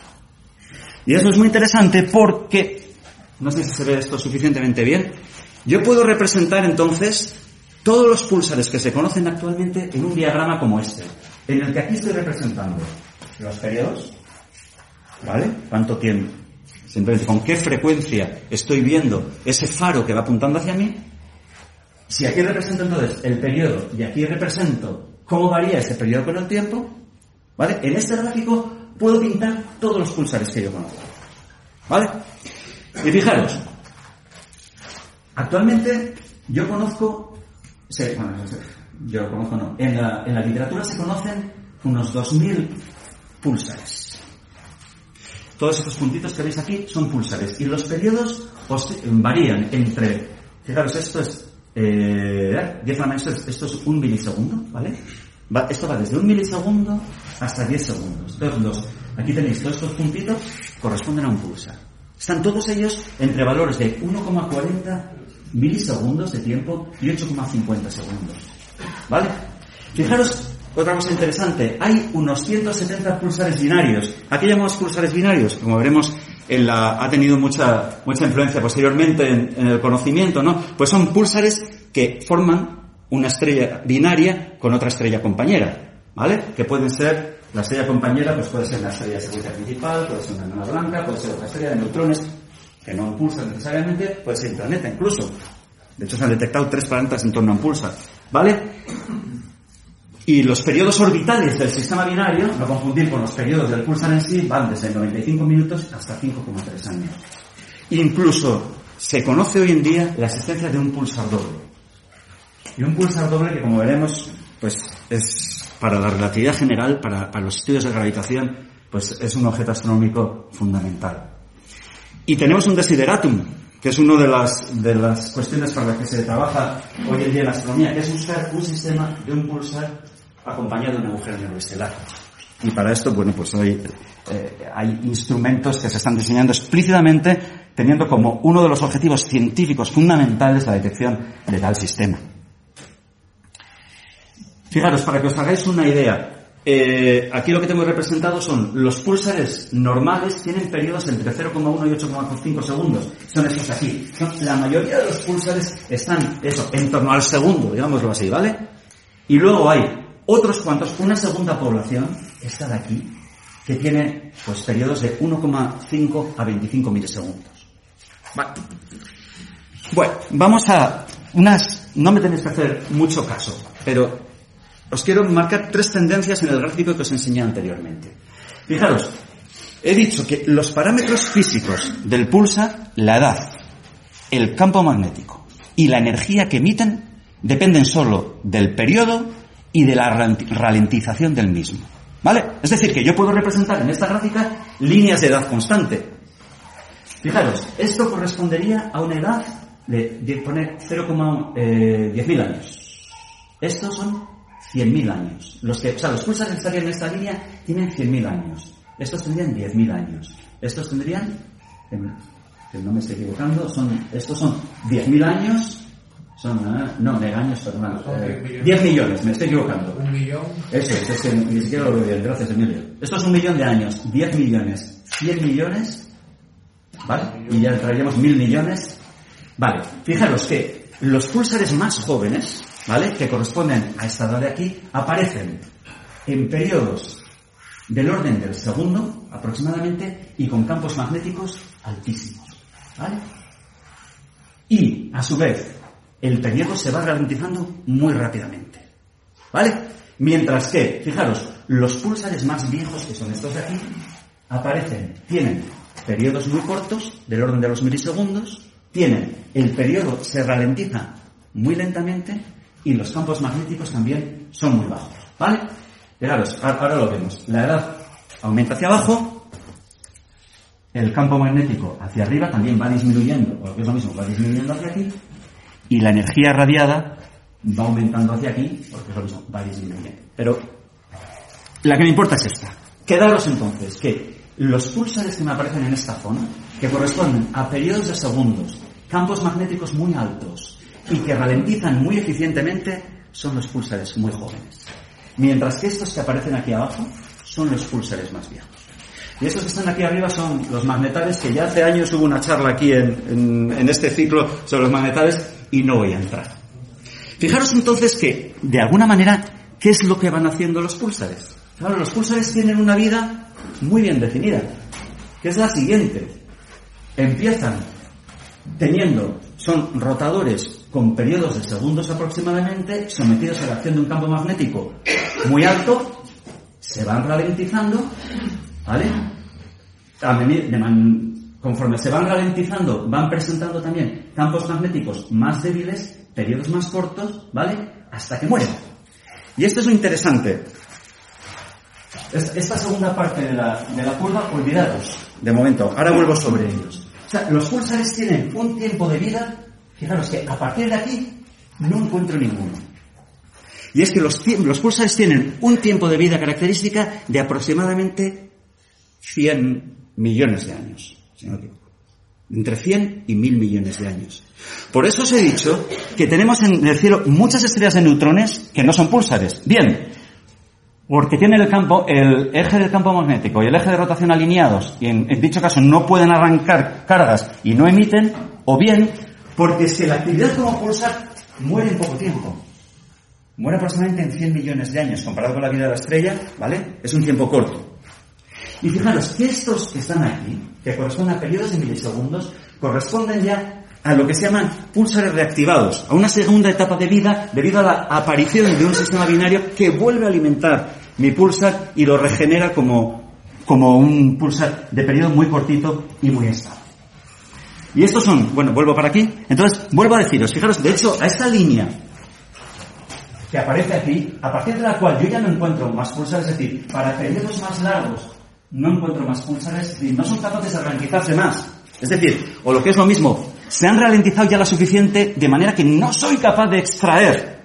Y eso es muy interesante porque, no sé si se ve esto suficientemente bien, yo puedo representar entonces todos los pulsares que se conocen actualmente en un diagrama como este, en el que aquí estoy representando los periodos, ¿Vale? ¿Cuánto tiempo simplemente con qué frecuencia estoy viendo ese faro que va apuntando hacia mí, si aquí represento entonces el periodo y aquí represento cómo varía ese periodo con el tiempo, ¿vale? En este gráfico puedo pintar todos los pulsares que yo conozco. ¿Vale? Y fijaros, actualmente yo conozco, bueno, yo conozco no, en la, en la literatura se conocen unos 2.000 pulsares. Todos estos puntitos que veis aquí son pulsares y los periodos varían entre, fijaros, esto es eh, 10 a esto es un milisegundo, ¿vale? esto va desde un milisegundo hasta 10 segundos. Entonces, aquí tenéis todos estos puntitos, corresponden a un pulsar. Están todos ellos entre valores de 1,40 milisegundos de tiempo y 8,50 segundos. ¿Vale? Fijaros, otra cosa interesante, hay unos 170 pulsares binarios. Aquí llamamos pulsares binarios, como veremos, en la, ha tenido mucha, mucha influencia posteriormente en, el conocimiento, ¿no? Pues son pulsares que forman una estrella binaria con otra estrella compañera, ¿vale? Que pueden ser, la estrella compañera pues puede ser la estrella de secuencia principal, puede ser una enana blanca, puede ser otra estrella de neutrones que no impulsan necesariamente, puede ser un planeta incluso. De hecho se han detectado tres planetas en torno a un pulsar, ¿vale? Y los periodos orbitales del sistema binario, no confundir con los periodos del pulsar en sí, van desde 95 minutos hasta 5,3 años. Incluso se conoce hoy en día la existencia de un pulsar doble. Y un pulsar doble que, como veremos, pues es para la relatividad general, para, los estudios de gravitación, pues es un objeto astronómico fundamental. Y tenemos un desideratum, que es una de las, de las cuestiones para las que se trabaja hoy en día en la astronomía, que es buscar un sistema de un pulsar acompañado de un agujero negro estelar. Y para esto, bueno, pues hoy eh, hay instrumentos que se están diseñando explícitamente teniendo como uno de los objetivos científicos fundamentales la detección de tal sistema. Fijaros, para que os hagáis una idea, eh, aquí lo que tengo representado son los pulsares normales tienen periodos entre 0,1 y 8,5 segundos. Son estos aquí. La mayoría de los pulsares están, eso, en torno al segundo, digámoslo así, ¿vale? Y luego hay otros cuantos, una segunda población, esta de aquí, que tiene, pues, periodos de 1,5 a 25 milisegundos. Vale. Bueno, vamos a unas, no me tenéis que hacer mucho caso, pero os quiero marcar tres tendencias en el gráfico que os enseñé anteriormente. Fijaros, he dicho que los parámetros físicos del pulsar, la edad, el campo magnético y la energía que emiten dependen solo del periodo y de la ralentización del mismo. ¿Vale? Es decir, que yo puedo representar en esta gráfica líneas de edad constante. Fijaros, esto correspondería a una edad de, de poner 0,10.000 eh, años. Estos son 100.000 años. Los que, o sea, los pulsares que estarían en esta línea tienen 100.000 años. Estos tendrían 10.000 años. Estos tendrían, que no me estoy equivocando, son, estos son 10.000 años. Son, ah, no, años, perdón. 10 eh, millones, me estoy equivocando. Un millón. Eso es, es que ni siquiera lo veo bien, gracias Emilio. Esto es un millón de años, 10 millones, 100 millones, ¿vale? Y ya traeríamos mil millones. Vale, fijaros que los pulsares más jóvenes, ¿vale? Que corresponden a esta edad de aquí, aparecen en periodos del orden del segundo, aproximadamente, y con campos magnéticos altísimos, ¿vale? Y, a su vez, el periodo se va ralentizando muy rápidamente, ¿vale? Mientras que, fijaros, los pulsares más viejos, que son estos de aquí, aparecen, tienen periodos muy cortos, del orden de los milisegundos, tienen, el periodo se ralentiza muy lentamente y los campos magnéticos también son muy bajos. ¿Vale? Fijaros, ahora lo vemos. La edad aumenta hacia abajo, el campo magnético hacia arriba también va disminuyendo, o es lo mismo, va disminuyendo hacia aquí, y la energía radiada va aumentando hacia aquí, porque es lo mismo, va disminuyendo. Pero la que me importa es esta. Quedaros entonces que los pulsares que me aparecen en esta zona, que corresponden a periodos de segundos, campos magnéticos muy altos, y que ralentizan muy eficientemente son los pulsares muy jóvenes. Mientras que estos que aparecen aquí abajo son los pulsares más viejos. Y estos que están aquí arriba son los magnetales, que ya hace años hubo una charla aquí en, en, este ciclo sobre los magnetales y no voy a entrar. Fijaros entonces que, de alguna manera, ¿qué es lo que van haciendo los pulsares? Claro, los pulsares tienen una vida muy bien definida, que es la siguiente. empiezan teniendo, son rotadores con periodos de segundos aproximadamente, sometidos a la acción de un campo magnético muy alto, se van ralentizando, ¿vale? Conforme se van ralentizando, van presentando también campos magnéticos más débiles, periodos más cortos, ¿vale? Hasta que mueren. Y esto es lo interesante. Esta segunda parte de la, de la curva, olvidados, de momento. Ahora vuelvo sobre ellos. O sea, los pulsares tienen un tiempo de vida, fijaros que a partir de aquí no encuentro ninguno. Y es que los, los pulsares tienen un tiempo de vida característica de aproximadamente 100 millones de años. Entre 100 y 1000 millones de años. Por eso os he dicho que tenemos en el cielo muchas estrellas de neutrones que no son púlsares. Bien, porque tienen el campo, el eje del campo magnético y el eje de rotación alineados, y en, dicho caso no pueden arrancar cargas y no emiten, o bien porque que la actividad como pulsar muere en poco tiempo. Muere aproximadamente en 100 millones de años, comparado con la vida de la estrella, ¿vale? Es un tiempo corto. Y fijaros que estos que están aquí, que corresponden a periodos de milisegundos, corresponden ya a lo que se llaman pulsares reactivados, a una segunda etapa de vida debido a la aparición de un sistema binario que vuelve a alimentar mi pulsar y lo regenera como, como un pulsar de periodo muy cortito y muy estable. Y estos son, bueno, vuelvo para aquí, entonces vuelvo a deciros, fijaros, de hecho, a esta línea que aparece aquí, a partir de la cual yo ya no encuentro más pulsares, es decir, para periodos más largos no encuentro más pulsares, no son capaces de ralentizarse más. Es decir, o lo que es lo mismo, se han ralentizado ya lo suficiente de manera que no soy capaz de extraer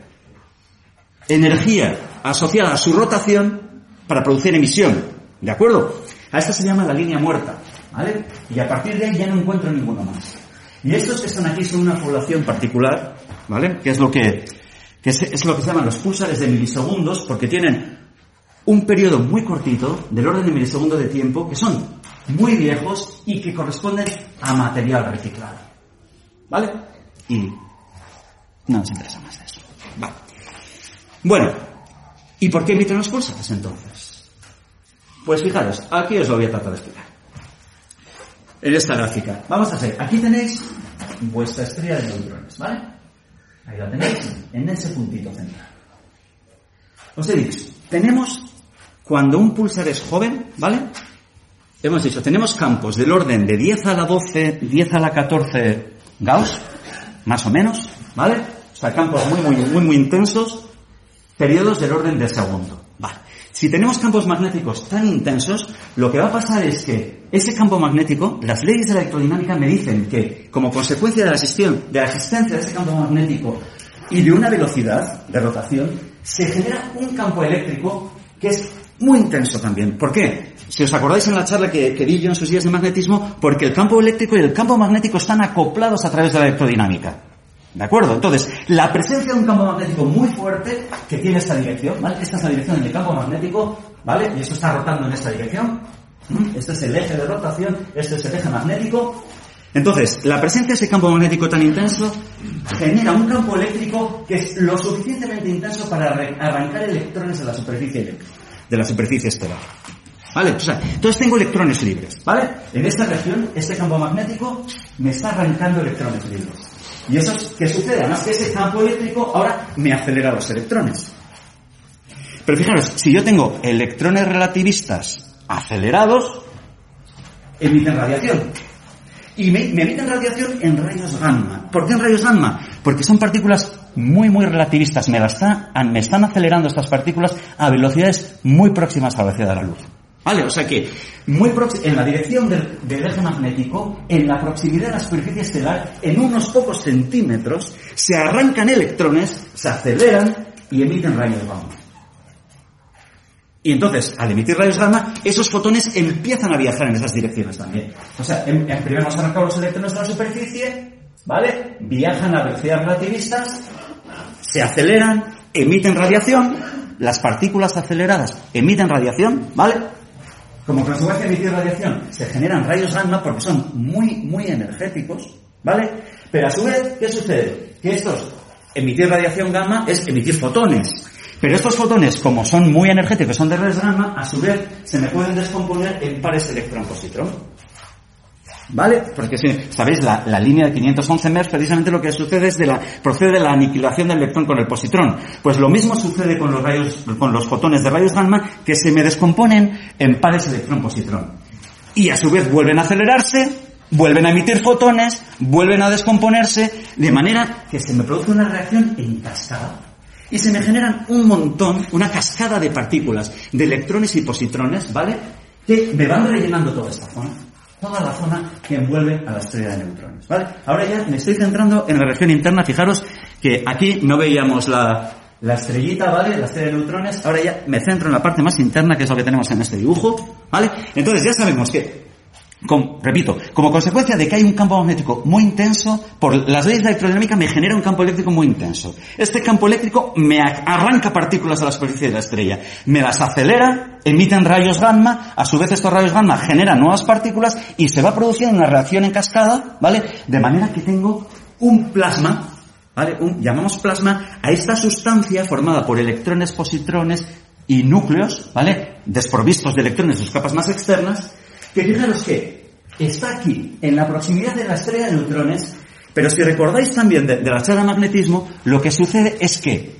energía asociada a su rotación para producir emisión. ¿De acuerdo? A esta se llama la línea muerta. ¿Vale? Y a partir de ahí ya no encuentro ninguno más. Y estos que están aquí son una población particular, ¿vale? Que es lo que, que es, es lo que se llaman los pulsares de milisegundos, porque tienen un periodo muy cortito, del orden de milisegundos de tiempo, que son muy viejos y que corresponden a material reciclado. ¿Vale? Y no nos interesa más de eso. Vale. Bueno, ¿y por qué emiten los pulsares entonces? Pues fijaros, aquí os lo voy a tratar de explicar. En esta gráfica. Vamos a hacer, aquí tenéis vuestra estrella de neutrones, ¿vale? Ahí la tenéis, en ese puntito central. Os he dicho, tenemos cuando un pulsar es joven, ¿vale? Hemos dicho, tenemos campos del orden de 10 a la 12, 10 a la 14 Gauss, más o menos, ¿vale? O sea, campos muy, muy, muy, muy intensos, periodos del orden de segundo. Vale. Si tenemos campos magnéticos tan intensos, lo que va a pasar es que ese campo magnético, las leyes de la electrodinámica me dicen que, como consecuencia de la, de la existencia de ese campo magnético y de una velocidad de rotación, se genera un campo eléctrico que es muy intenso también. ¿Por qué? Si os acordáis en la charla que, di yo en sus días de magnetismo, porque el campo eléctrico y el campo magnético están acoplados a través de la electrodinámica. ¿De acuerdo? Entonces, la presencia de un campo magnético muy fuerte que tiene esta dirección, ¿vale? Esta es la dirección del campo magnético, ¿vale? Y esto está rotando en esta dirección. Este es el eje de rotación, este es el eje magnético. Entonces, la presencia de ese campo magnético tan intenso genera un campo eléctrico que es lo suficientemente intenso para arrancar electrones de la superficie eléctrica de la superficie estelar. ¿Vale? O sea, entonces tengo electrones libres, ¿vale? En esta región, este campo magnético me está arrancando electrones libres. ¿Y eso es qué sucede? Además que ese campo eléctrico ahora me acelera los electrones. Pero fijaros, si yo tengo electrones relativistas acelerados, emiten radiación. Y me, me, emiten radiación en rayos gamma. ¿Por qué en rayos gamma? Porque son partículas muy, muy relativistas. Me, me están acelerando estas partículas a velocidades muy próximas a la velocidad de la luz. ¿Vale? O sea que, muy en la dirección del, eje magnético, en la proximidad de la superficie estelar, en unos pocos centímetros, se arrancan electrones, se aceleran y emiten rayos gamma. Y entonces, al emitir rayos gamma, esos fotones empiezan a viajar en esas direcciones también. O sea, en, en primero hemos arrancado los electrones de la superficie, ¿vale? Viajan a velocidades relativistas, se aceleran, emiten radiación, las partículas aceleradas emiten radiación, ¿vale? Como consecuencia de emitir radiación, se generan rayos gamma porque son muy, muy energéticos, ¿vale? Pero a su vez, ¿qué sucede? Que estos, emitir radiación gamma es emitir fotones. Pero estos fotones, como son muy energéticos, son de rayos gamma, a su vez se me pueden descomponer en pares electrón-positrón. ¿Vale? Porque si sabéis, la, la, línea de 511 MeV precisamente lo que sucede es de la, procede de la aniquilación del electrón con el positrón. Pues lo mismo sucede con los rayos, con los fotones de rayos gamma que se me descomponen en pares electrón-positrón. Y a su vez vuelven a acelerarse, vuelven a emitir fotones, vuelven a descomponerse, de manera que se me produce una reacción en cascada. Y se me generan un montón, una cascada de partículas, de electrones y positrones, ¿vale? Que me van rellenando toda esta zona toda la zona que envuelve a la estrella de neutrones. ¿vale? Ahora ya me estoy centrando en la región interna. Fijaros que aquí no veíamos la, la estrellita, ¿vale? La estrella de neutrones. Ahora ya me centro en la parte más interna, que es lo que tenemos en este dibujo, ¿vale? Entonces ya sabemos que repito, como consecuencia de que hay un campo magnético muy intenso, por las leyes de la electrodinámica me genera un campo eléctrico muy intenso. Este campo eléctrico me arranca partículas a la superficie de la estrella, me las acelera, emiten rayos gamma, a su vez estos rayos gamma generan nuevas partículas y se va produciendo una reacción en cascada, ¿vale? De manera que tengo un plasma, ¿vale? llamamos plasma a esta sustancia formada por electrones, positrones y núcleos, ¿vale? Desprovistos de electrones en sus capas más externas, que fijaros que está aquí, en la proximidad de la estrella de neutrones, pero si recordáis también de, la charla de magnetismo, lo que sucede es que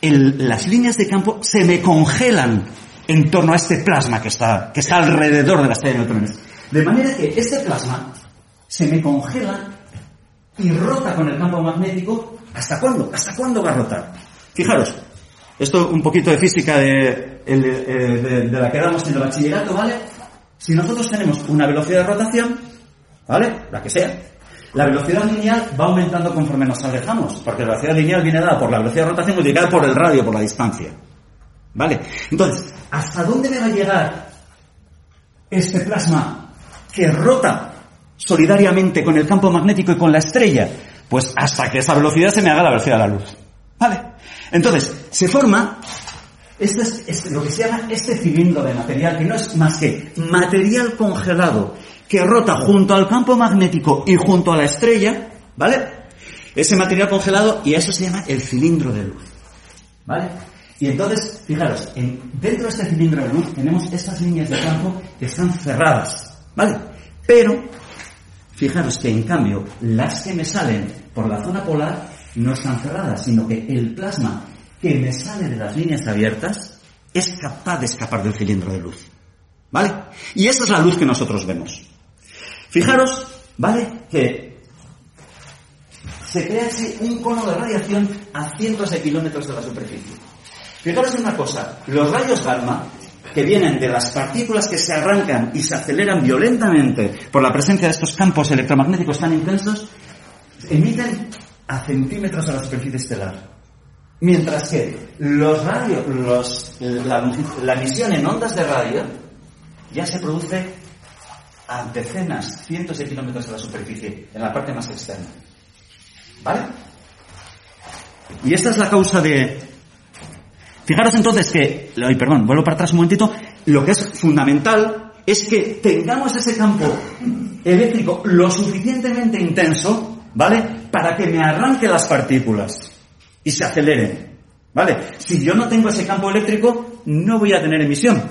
las líneas de campo se me congelan en torno a este plasma que está, que está alrededor de la estrella de neutrones. De manera que este plasma se me congela y rota con el campo magnético. ¿Hasta cuándo? ¿Hasta cuándo va a rotar? Fijaros, esto un poquito de física de, de, de la que damos en el bachillerato, ¿vale? Si nosotros tenemos una velocidad de rotación, ¿vale? La que sea, la velocidad lineal va aumentando conforme nos alejamos, porque la velocidad lineal viene dada por la velocidad de rotación multiplicada por el radio, por la distancia. ¿Vale? Entonces, ¿hasta dónde me va a llegar este plasma que rota solidariamente con el campo magnético y con la estrella? Pues hasta que esa velocidad se me haga la velocidad de la luz. ¿Vale? Entonces, se forma este es, lo que se llama este cilindro de material, que no es más que material congelado que rota junto al campo magnético y junto a la estrella, ¿vale? Ese material congelado y eso se llama el cilindro de luz, ¿vale? Y entonces, fijaros, dentro de este cilindro de luz tenemos estas líneas de campo que están cerradas, ¿vale? Pero, fijaros que en cambio, las que me salen por la zona polar no están cerradas, sino que el plasma que me sale de las líneas abiertas es capaz de escapar del cilindro de luz. ¿Vale? Y esa es la luz que nosotros vemos. Fijaros, ¿vale? Que se crea así un cono de radiación a cientos de kilómetros de la superficie. Fijaros en una cosa, los rayos gamma, que vienen de las partículas que se arrancan y se aceleran violentamente por la presencia de estos campos electromagnéticos tan intensos, emiten a centímetros de la superficie estelar. Mientras que los radios, los, la, emisión en ondas de radio ya se produce a decenas, cientos de kilómetros de la superficie, en la parte más externa. ¿Vale? Y esta es la causa de... Fijaros entonces que, ay, perdón, vuelvo para atrás un momentito, lo que es fundamental es que tengamos ese campo eléctrico lo suficientemente intenso, ¿vale? Para que me arranque las partículas y se aceleren. ¿Vale? Si yo no tengo ese campo eléctrico, no voy a tener emisión.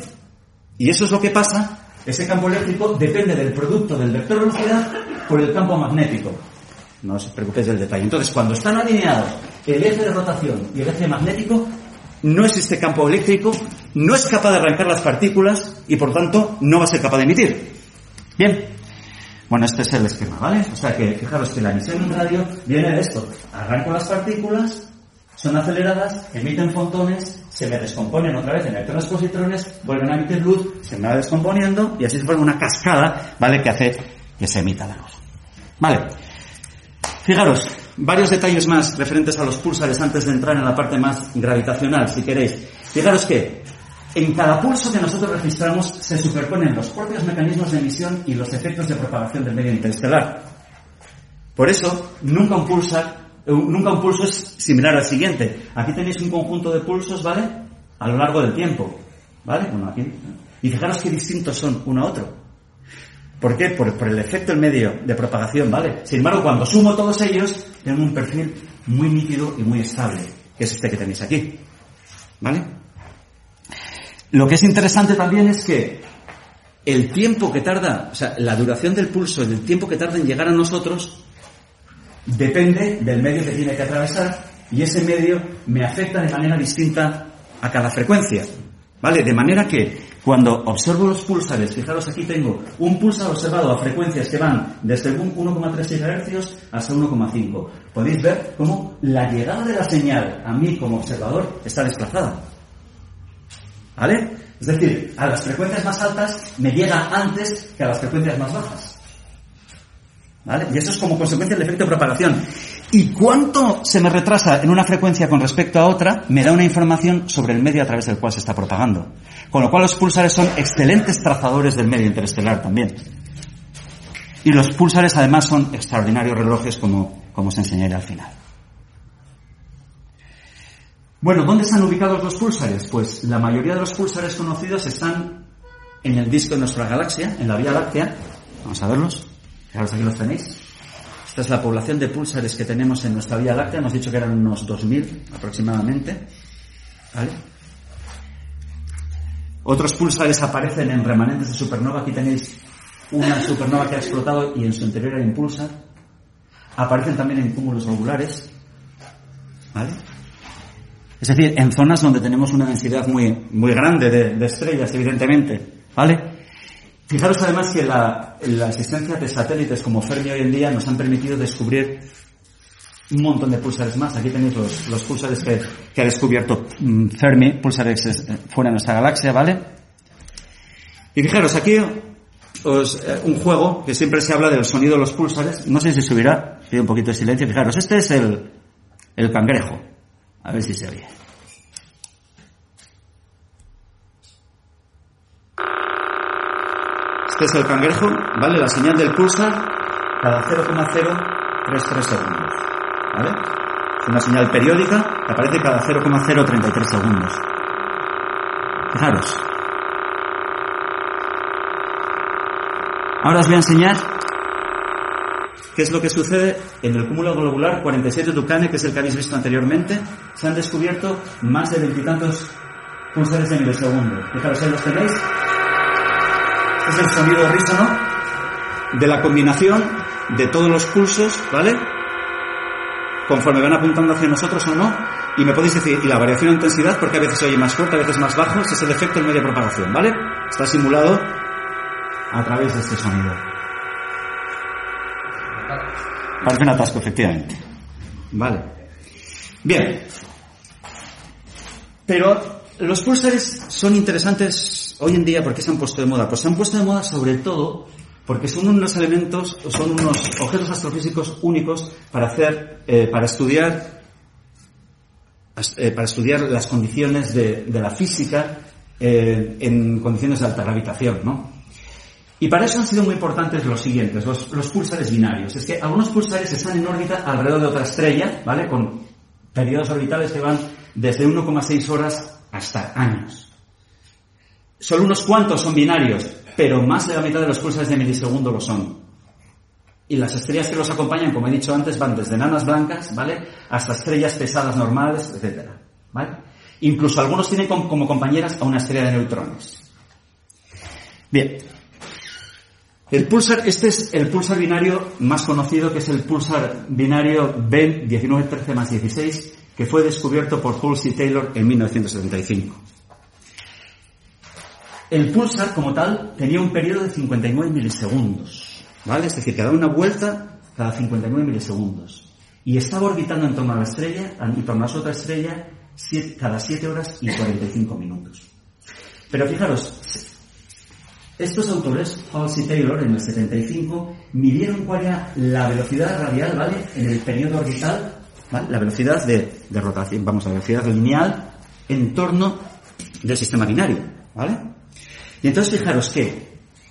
Y eso es lo que pasa. Ese campo eléctrico depende del producto del vector velocidad por el campo magnético. No os preocupéis del detalle. Entonces, cuando están alineados el eje de rotación y el eje magnético, no existe campo eléctrico, no es capaz de arrancar las partículas y por tanto no va a ser capaz de emitir. Bien. Bueno, este es el esquema, ¿vale? O sea que fijaros que la emisión en radio viene de esto. Arranco las partículas, son aceleradas, emiten fotones, se me descomponen otra vez en electrones positrones, vuelven a emitir luz, se me va descomponiendo y así se forma una cascada, ¿vale? Que hace que se emita la luz. Vale. Fijaros, varios detalles más referentes a los pulsares antes de entrar en la parte más gravitacional, si queréis. Fijaros que en cada pulso que nosotros registramos se superponen los propios mecanismos de emisión y los efectos de propagación del medio interestelar. Por eso, nunca un pulsar nunca un pulso es similar al siguiente. Aquí tenéis un conjunto de pulsos, ¿vale? A lo largo del tiempo. ¿Vale? Bueno, aquí. Y fijaros qué distintos son uno a otro. ¿Por qué? Por, el efecto en medio de propagación, ¿vale? Sin embargo, cuando sumo todos ellos, tengo un perfil muy nítido y muy estable, que es este que tenéis aquí. ¿Vale? Lo que es interesante también es que el tiempo que tarda, o sea, la duración del pulso, el tiempo que tarda en llegar a nosotros, depende del medio que tiene que atravesar y ese medio me afecta de manera distinta a cada frecuencia. ¿Vale? De manera que cuando observo los pulsares, fijaros aquí tengo un pulsar observado a frecuencias que van desde 1,3 GHz hasta 1,5. Podéis ver cómo la llegada de la señal a mí como observador está desplazada. ¿Vale? Es decir, a las frecuencias más altas me llega antes que a las frecuencias más bajas. ¿Vale? Y eso es como consecuencia del efecto de propagación. Y cuánto se me retrasa en una frecuencia con respecto a otra, me da una información sobre el medio a través del cual se está propagando. Con lo cual los pulsares son excelentes trazadores del medio interestelar también. Y los pulsares además son extraordinarios relojes como, como os enseñaré al final. Bueno, ¿dónde están ubicados los pulsares? Pues la mayoría de los pulsares conocidos están en el disco de nuestra galaxia, en la Vía Láctea. Vamos a verlos. Fijaros aquí los tenéis. Esta es la población de pulsares que tenemos en nuestra Vía Láctea. Hemos dicho que eran unos 2.000 aproximadamente. ¿Vale? Otros pulsares aparecen en remanentes de supernova. Aquí tenéis una supernova que ha explotado y en su interior hay un pulsar. Aparecen también en cúmulos globulares. ¿Vale? Es decir, en zonas donde tenemos una densidad muy, muy grande de, estrellas, evidentemente. ¿Vale? Fijaros además que la, existencia de satélites como Fermi hoy en día nos han permitido descubrir un montón de pulsares más. Aquí tenéis los, pulsares que, ha descubierto mm, Fermi, pulsares eh, fuera de nuestra galaxia, ¿vale? Y fijaros, aquí os, eh, un juego que siempre se habla del sonido de los pulsares. No sé si subirá, pido un poquito de silencio. Fijaros, este es el, el cangrejo. A ver si se oye. Es el cangrejo, ¿vale? La señal del pulsar cada 0,033 segundos, ¿vale? Es una señal periódica que aparece cada 0,033 segundos. Fijaros. Ahora os voy a enseñar ¿Qué es lo que sucede? En el cúmulo globular 47 Tucane, que es el que habéis visto anteriormente, se han descubierto más de veintitantos pulsares de milisegundo. Fijaros, ahí los tenéis. Es el sonido rísono de la combinación de todos los pulsos, ¿vale? Conforme van apuntando hacia nosotros o no. Y me podéis decir, y la variación de intensidad, porque a veces oye más fuerte, a veces más bajo, es el efecto en media propagación, ¿vale? Está simulado a través de este sonido. Parece un atasco, efectivamente. Vale. Bien. Pero los pulsares son interesantes hoy en día porque se han puesto de moda. Pues se han puesto de moda sobre todo porque son unos elementos, son unos objetos astrofísicos únicos para hacer, eh, para estudiar, eh, para estudiar las condiciones de, la física eh, en condiciones de alta gravitación, ¿no? Y para eso han sido muy importantes los siguientes, los, pulsares binarios. Es que algunos pulsares están en órbita alrededor de otra estrella, ¿vale? Con periodos orbitales que van desde 1,6 horas hasta años. Solo unos cuantos son binarios, pero más de la mitad de los pulsares de milisegundo lo son. Y las estrellas que los acompañan, como he dicho antes, van desde enanas blancas, ¿vale? Hasta estrellas pesadas normales, etc. ¿Vale? Incluso algunos tienen como compañeras a una estrella de neutrones. Bien, el pulsar, este es el pulsar binario más conocido, que es el pulsar binario B 1913 más 16, que fue descubierto por Halsey Taylor en 1975. El pulsar, como tal, tenía un periodo de 59 milisegundos, ¿vale? Es decir, que daba una vuelta cada 59 milisegundos. Y estaba orbitando en torno a la estrella, en torno a otra estrella, cada 7 horas y 45 minutos. Pero fijaros, estos autores, Halsey y Taylor, en el 75, midieron cuál era la velocidad radial, ¿vale? En el periodo orbital, La velocidad de, rotación, vamos, la velocidad lineal en torno del sistema binario, ¿vale? Y entonces fijaros que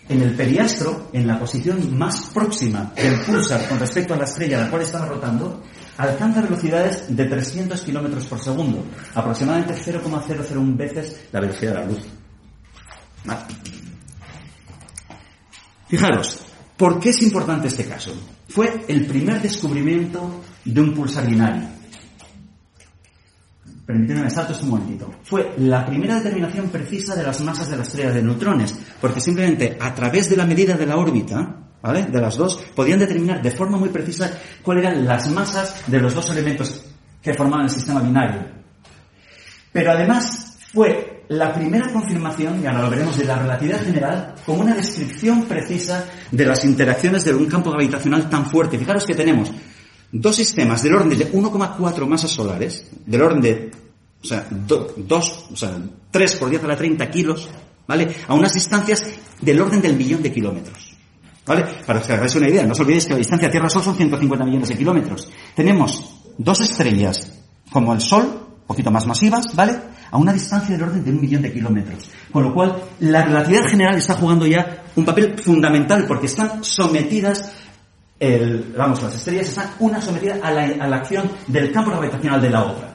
en el periastro, en la posición más próxima del pulsar con respecto a la estrella a la cual estaba rotando, alcanza velocidades de 300 kilómetros por segundo, aproximadamente 0,001 veces la velocidad de la luz. ¿Vale? Fijaros, ¿por qué es importante este caso? Fue el primer descubrimiento de un pulsar binario. permíteme salto un momentito. Fue la primera determinación precisa de las masas de la estrella de neutrones, porque simplemente a través de la medida de la órbita, ¿vale? De las dos, podían determinar de forma muy precisa cuáles eran las masas de los dos elementos que formaban el sistema binario. Pero además fue la primera confirmación, y ahora lo veremos, de la relatividad general como una descripción precisa de las interacciones de un campo gravitacional tan fuerte. Fijaros que tenemos dos sistemas del orden de 1,4 masas solares, del orden de, o sea, 2, o sea, 3 por 10 a la 30 kilos, ¿vale? A unas distancias del orden del millón de kilómetros. ¿Vale? Para que hagáis una idea, no os olvidéis que la distancia Tierra-Sol son 150 millones de kilómetros. Tenemos dos estrellas como el Sol, un poquito más masivas, ¿vale? A una distancia del orden de un millón de kilómetros. Con lo cual, la relatividad general está jugando ya un papel fundamental porque están sometidas el, vamos, las estrellas están una sometida a la, a la acción del campo gravitacional de la otra.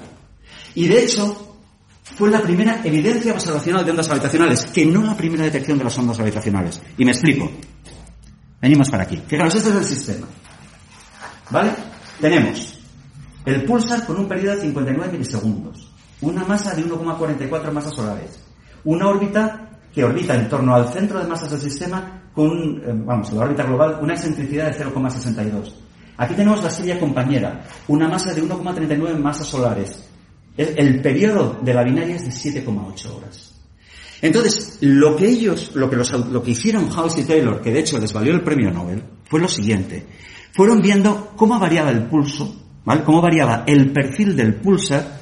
Y de hecho, fue la primera evidencia observacional de ondas gravitacionales, que no la primera detección de las ondas gravitacionales. Y me explico. Venimos para aquí. Fijaros, este es el sistema. ¿Vale? Tenemos el pulsar con un periodo de 59 milisegundos, una masa de 1,44 masas solares, una órbita que orbita en torno al centro de masas del sistema con, eh, vamos, la órbita global, una excentricidad de 0,62. Aquí tenemos la estrella compañera, una masa de 1,39 masas solares. El, periodo de la binaria es de 7,8 horas. Entonces, lo que ellos, lo que, lo que hicieron House y Taylor, que de hecho les valió el premio Nobel, fue lo siguiente. Fueron viendo cómo variaba el pulso, ¿vale? Cómo variaba el perfil del pulsar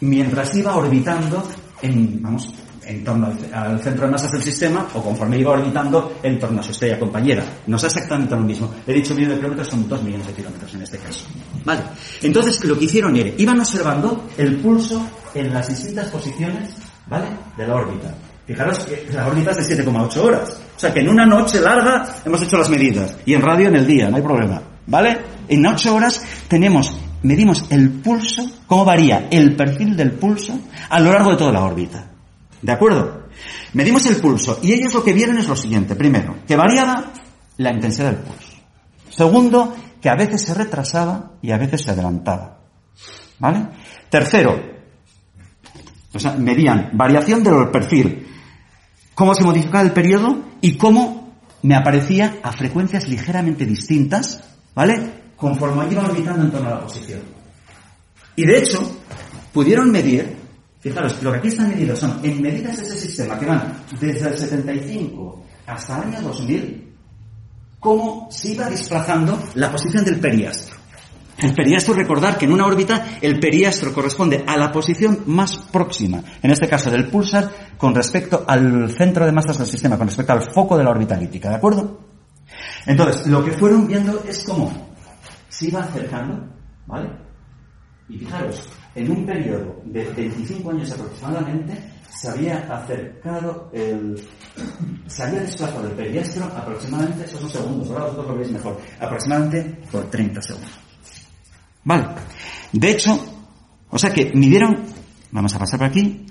mientras iba orbitando en, vamos, en torno al, centro de masas del sistema o conforme iba orbitando en torno a su estrella compañera. No es exactamente lo mismo. He dicho millón de kilómetros, son dos millones de kilómetros en este caso. Vale. Entonces, lo que hicieron era, iban observando el pulso en las distintas posiciones, ¿vale? De la órbita. Fijaros que la órbita es de 7,8 horas. O sea que en una noche larga hemos hecho las medidas. Y en radio en el día, no hay problema. ¿Vale? En 8 horas tenemos, medimos el pulso, cómo varía el perfil del pulso a lo largo de toda la órbita. ¿De acuerdo? Medimos el pulso y ellos lo que vieron es lo siguiente. Primero, que variaba la intensidad del pulso. Segundo, que a veces se retrasaba y a veces se adelantaba. ¿Vale? Tercero, o sea, medían variación del perfil, cómo se modificaba el periodo y cómo me aparecía a frecuencias ligeramente distintas, ¿vale? Conforme iba orbitando en torno a la posición. Y de hecho, pudieron medir Fijaros, lo que aquí están medidos son, en medidas de ese sistema que van desde el 75 hasta el año 2000, cómo se iba desplazando la posición del periastro. El periastro, recordar que en una órbita el periastro corresponde a la posición más próxima, en este caso del pulsar, con respecto al centro de masas del sistema, con respecto al foco de la órbita elíptica, ¿de acuerdo? Entonces, lo que fueron viendo es cómo se iba acercando, ¿vale? Y fijaros, en un periodo de 25 años aproximadamente, se había acercado el, se había desplazado el periastro aproximadamente, esos son segundos, ahora vosotros lo veis mejor, aproximadamente por 30 segundos. Vale. De hecho, o sea que midieron, vamos a pasar por aquí,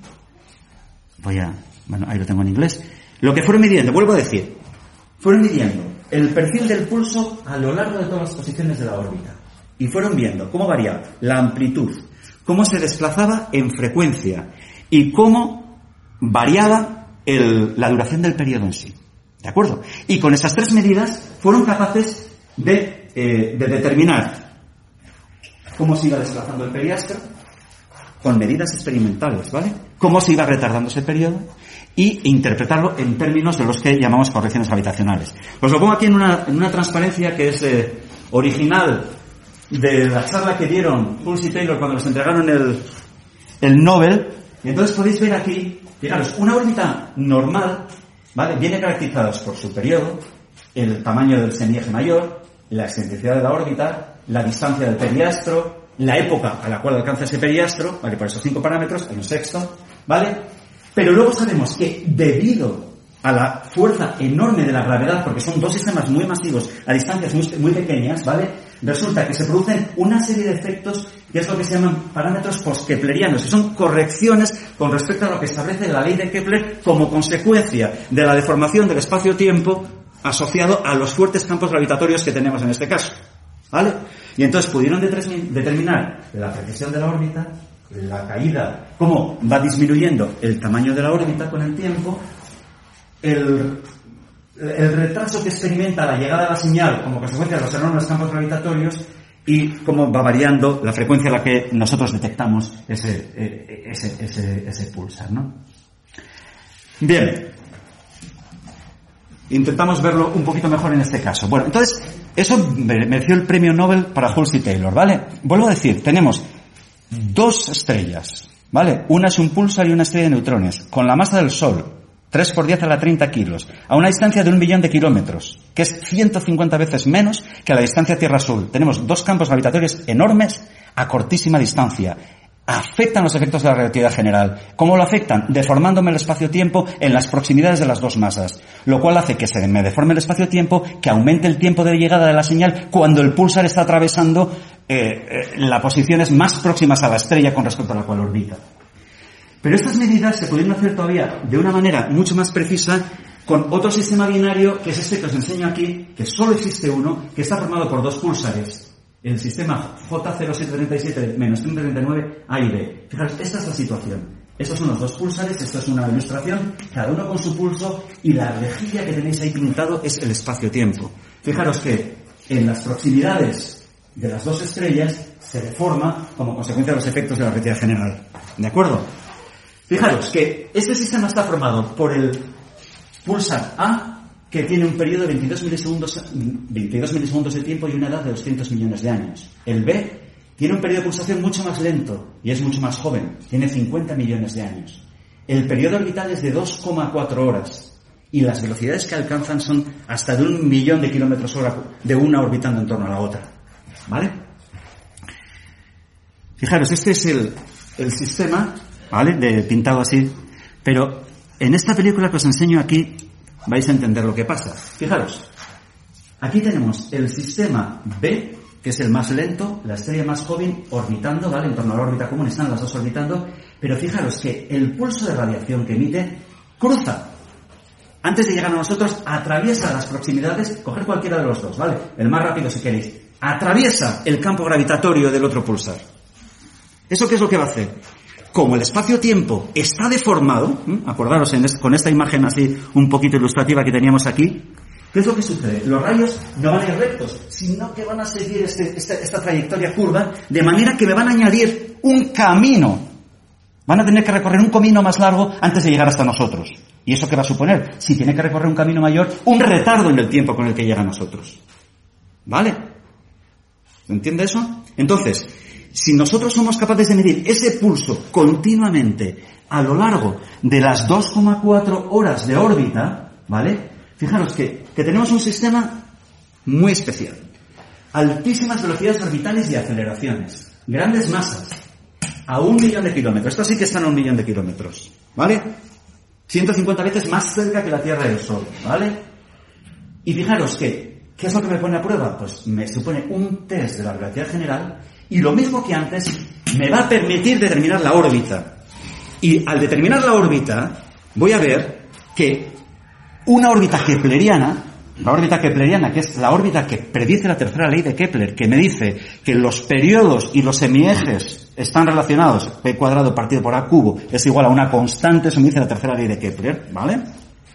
voy a, bueno, ahí lo tengo en inglés, lo que fueron midiendo, vuelvo a decir, fueron midiendo el perfil del pulso a lo largo de todas las posiciones de la órbita y fueron viendo cómo variaba la amplitud, cómo se desplazaba en frecuencia y cómo variaba la duración del periodo en sí. ¿De acuerdo? Y con esas tres medidas fueron capaces de, eh, de determinar cómo se iba desplazando el periastro con medidas experimentales, ¿vale? Cómo se iba retardando ese periodo y interpretarlo en términos de los que llamamos correcciones gravitacionales. Pues lo pongo aquí en una, en una transparencia que es eh, original de la charla que dieron Pulse y Taylor cuando les entregaron el, el Nobel. Y entonces podéis ver aquí, fijaros, una órbita normal, ¿vale? Viene caracterizada por su periodo, el tamaño del semieje mayor, la excentricidad de la órbita, la distancia del periastro, la época a la cual alcanza ese periastro, ¿vale? Por esos cinco parámetros, hay un sexto, ¿vale? Pero luego sabemos que debido a la fuerza enorme de la gravedad, porque son dos sistemas muy masivos a distancias muy, muy pequeñas, ¿vale? resulta que se producen una serie de efectos que es lo que se llaman parámetros post-keplerianos, que son correcciones con respecto a lo que establece la ley de Kepler como consecuencia de la deformación del espacio-tiempo asociado a los fuertes campos gravitatorios que tenemos en este caso. ¿Vale? Y entonces pudieron determinar la precisión de la órbita la caída, cómo va disminuyendo el tamaño de la órbita con el tiempo, el, el retraso que experimenta la llegada de la señal como consecuencia de los enormes campos gravitatorios y cómo va variando la frecuencia a la que nosotros detectamos ese, eh, ese, ese, ese pulsar. ¿no? Bien, intentamos verlo un poquito mejor en este caso. Bueno, entonces, eso mereció el premio Nobel para Halsey Taylor, ¿vale? Vuelvo a decir, tenemos dos estrellas, ¿vale? Una es un pulsar y una estrella de neutrones, con la masa del Sol, 3 por 10 a la 30 kilos, a una distancia de un millón de kilómetros, que es 150 veces menos que la distancia Tierra-Sol. Tenemos dos campos gravitatorios enormes a cortísima distancia afectan los efectos de la relatividad general. ¿Cómo lo afectan? Deformándome el espacio-tiempo en las proximidades de las dos masas, lo cual hace que se me deforme el espacio-tiempo, que aumente el tiempo de llegada de la señal cuando el pulsar está atravesando eh, eh, las posiciones más próximas a la estrella con respecto a la cual orbita. Pero estas medidas se pueden hacer todavía de una manera mucho más precisa con otro sistema binario que es este que os enseño aquí, que solo existe uno, que está formado por dos pulsares el sistema J0737 menos 139 A y B. Fijaros, esta es la situación. Estos son los dos pulsares, esto es una ilustración, cada uno con su pulso, y la rejilla que tenéis ahí pintado es el espacio-tiempo. Fijaros que en las proximidades de las dos estrellas se deforma como consecuencia de los efectos de la relatividad general. ¿De acuerdo? Fijaros que este sistema está formado por el pulsar A que tiene un periodo de 22 milisegundos, 22 milisegundos de tiempo y una edad de 200 millones de años. El B tiene un periodo de pulsación mucho más lento y es mucho más joven, tiene 50 millones de años. El periodo orbital es de 2,4 horas y las velocidades que alcanzan son hasta de un millón de kilómetros hora de una orbitando en torno a la otra. ¿Vale? Fijaros, este es el, el sistema, ¿vale? De pintado así, pero en esta película que os enseño aquí vais a entender lo que pasa. Fijaros, aquí tenemos el sistema B, que es el más lento, la estrella más joven, orbitando, ¿vale? En torno a la órbita común están las dos orbitando, pero fijaros que el pulso de radiación que emite cruza. Antes de llegar a nosotros, atraviesa las proximidades, coger cualquiera de los dos, ¿vale? El más rápido si queréis. Atraviesa el campo gravitatorio del otro pulsar. ¿Eso qué es lo que va a hacer? Como el espacio-tiempo está deformado, acordaros con esta imagen así un poquito ilustrativa que teníamos aquí, ¿qué es lo que sucede? Los rayos no van a ir rectos, sino que van a seguir este, este, esta trayectoria curva, de manera que me van a añadir un camino. Van a tener que recorrer un camino más largo antes de llegar hasta nosotros. ¿Y eso qué va a suponer? Si tiene que recorrer un camino mayor, un retardo en el tiempo con el que llega a nosotros. ¿Vale? ¿Entiende eso? Entonces, si nosotros somos capaces de medir ese pulso continuamente a lo largo de las 2,4 horas de órbita, ¿vale? Fijaros que, que tenemos un sistema muy especial. Altísimas velocidades orbitales y aceleraciones. Grandes masas. A un millón de kilómetros. Esto sí que están a un millón de kilómetros. ¿Vale? 150 veces más cerca que la Tierra del Sol. ¿Vale? Y fijaros que, ¿qué es lo que me pone a prueba? Pues me supone un test de la relatividad general y lo mismo que antes, me va a permitir determinar la órbita. Y al determinar la órbita, voy a ver que una órbita kepleriana, la órbita kepleriana, que es la órbita que predice la tercera ley de Kepler, que me dice que los periodos y los semiejes están relacionados, P cuadrado partido por A cubo es igual a una constante, eso me dice la tercera ley de Kepler, ¿vale?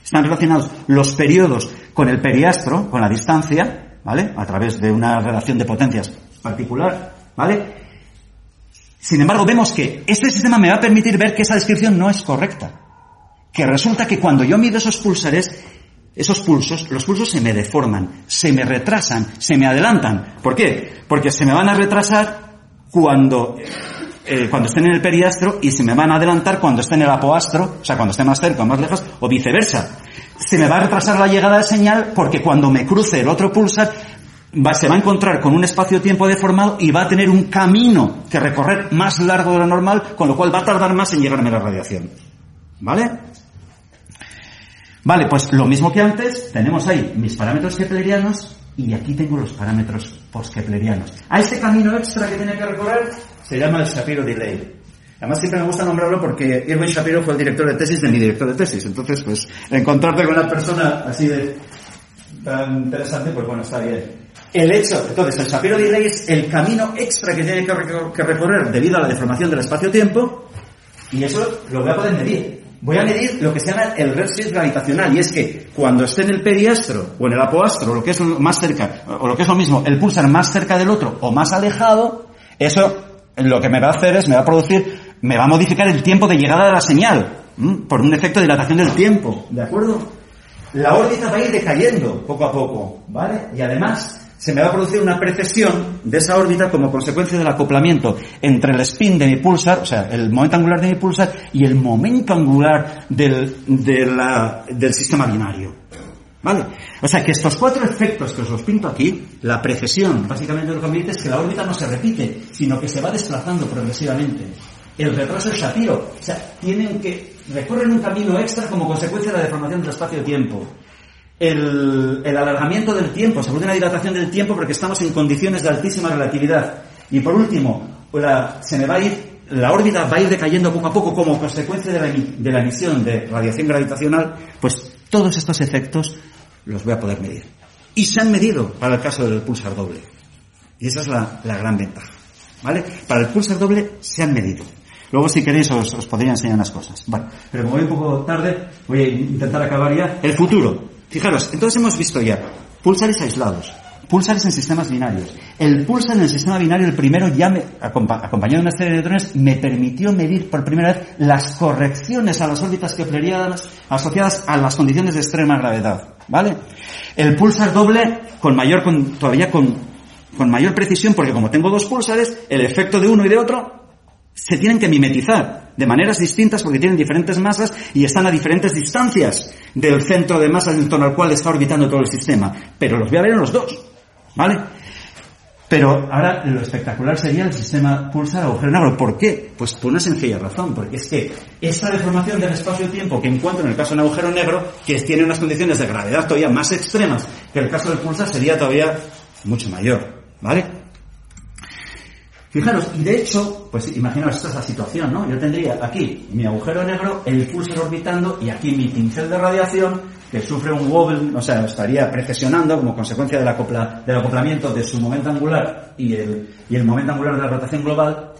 Están relacionados los periodos con el periastro, con la distancia, ¿vale? A través de una relación de potencias particular. ¿Vale? Sin embargo, vemos que este sistema me va a permitir ver que esa descripción no es correcta. Que resulta que cuando yo mido esos pulsares, esos pulsos, los pulsos se me deforman, se me retrasan, se me adelantan. ¿Por qué? Porque se me van a retrasar cuando, eh, cuando estén en el periastro y se me van a adelantar cuando estén en el apoastro, o sea, cuando esté más cerca o más lejos, o viceversa. Se me va a retrasar la llegada de señal porque cuando me cruce el otro pulsar se va a encontrar con un espacio-tiempo deformado y va a tener un camino que recorrer más largo de lo normal, con lo cual va a tardar más en llegarme la radiación. ¿Vale? Vale, pues lo mismo que antes, tenemos ahí mis parámetros keplerianos y aquí tengo los parámetros post-keplerianos. A este camino extra que tiene que recorrer se llama el Shapiro Delay. Además siempre me gusta nombrarlo porque Irwin Shapiro fue el director de tesis de mi director de tesis. Entonces, pues, encontrarte con una persona así de tan interesante, pues bueno, está bien. El hecho, entonces, el Shapiro Delay es el camino extra que tiene que recorrer debido a la deformación del espacio-tiempo, y eso lo voy a poder medir. Voy a medir lo que se llama el redshift gravitacional, y es que cuando esté en el periastro o en el apoastro, lo que es más cerca, o lo que es lo mismo, el pulsar más cerca del otro o más alejado, eso lo que me va a hacer es, me va a producir, me va a modificar el tiempo de llegada de la señal, por un efecto de dilatación del tiempo, ¿de acuerdo? La órbita va a ir decayendo poco a poco, ¿vale? Y además, se me va a producir una precesión de esa órbita como consecuencia del acoplamiento entre el spin de mi pulsar, o sea, el momento angular de mi pulsar y el momento angular del, del sistema binario. ¿Vale? O sea que estos cuatro efectos que os los pinto aquí, la precesión, básicamente lo que me dice es que la órbita no se repite, sino que se va desplazando progresivamente. El retraso es Shapiro, o sea, tienen que recorrer un camino extra como consecuencia de la deformación del espacio-tiempo el, alargamiento del tiempo, se produce una dilatación del tiempo porque estamos en condiciones de altísima relatividad. Y por último, la, se me va a ir, la órbita va a ir decayendo poco a poco como consecuencia de la, de la emisión de radiación gravitacional, pues todos estos efectos los voy a poder medir. Y se han medido para el caso del pulsar doble. Y esa es la, gran ventaja. ¿Vale? Para el pulsar doble se han medido. Luego, si queréis, os, os podría enseñar unas cosas. Bueno, pero como voy un poco tarde, voy a intentar acabar ya. El futuro. Fijaros, entonces hemos visto ya pulsares aislados, pulsares en sistemas binarios. El pulsar en el sistema binario, el primero, ya me, acompañado de una serie de electrones, me permitió medir por primera vez las correcciones a las órbitas keplerianas asociadas a las condiciones de extrema gravedad. ¿Vale? El pulsar doble, con mayor, con, todavía con, con mayor precisión, porque como tengo dos pulsares, el efecto de uno y de otro se tienen que mimetizar de maneras distintas porque tienen diferentes masas y están a diferentes distancias del centro de masas en torno al cual está orbitando todo el sistema. Pero los voy a ver en los dos. ¿Vale? Pero ahora lo espectacular sería el sistema pulsar agujero negro. ¿Por qué? Pues por una sencilla razón, porque es que esta deformación del espacio-tiempo que encuentro en el caso de un agujero negro, que tiene unas condiciones de gravedad todavía más extremas que el caso del pulsar, sería todavía mucho mayor. ¿Vale? Fijaros, y de hecho, pues imaginaos, esta es la situación, ¿no? Yo tendría aquí mi agujero negro, el pulsar orbitando, y aquí mi pincel de radiación, que sufre un wobble, o sea, estaría precesionando como consecuencia del, acoplamiento de su momento angular y y el momento angular de la rotación global.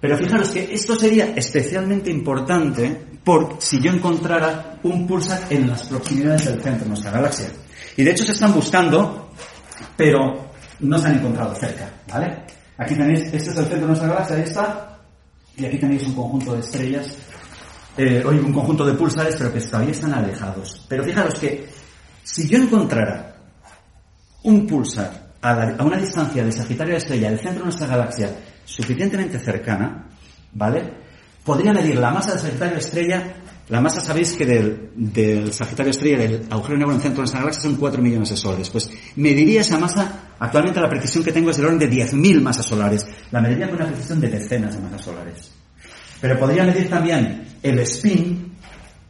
Pero fijaros que esto sería especialmente importante por si yo encontrara un pulsar en las proximidades del centro de nuestra galaxia. Y de hecho se están buscando, pero no se han encontrado cerca, ¿vale? Aquí tenéis, este es el centro de nuestra galaxia, ahí está, y aquí tenéis un conjunto de estrellas, eh, un conjunto de pulsares, pero que todavía están alejados. Pero fijaros que si yo encontrara un pulsar a, una distancia de Sagitario a estrella del centro de nuestra galaxia suficientemente cercana, ¿vale? Podría medir la masa de Sagitario estrella la masa, sabéis que del, del Sagitario Estrella, del agujero negro en el centro de nuestra galaxia, son 4 millones de soles. Pues mediría esa masa, actualmente la precisión que tengo es del orden de 10.000 masas solares. La mediría con una precisión de decenas de masas solares. Pero podría medir también el spin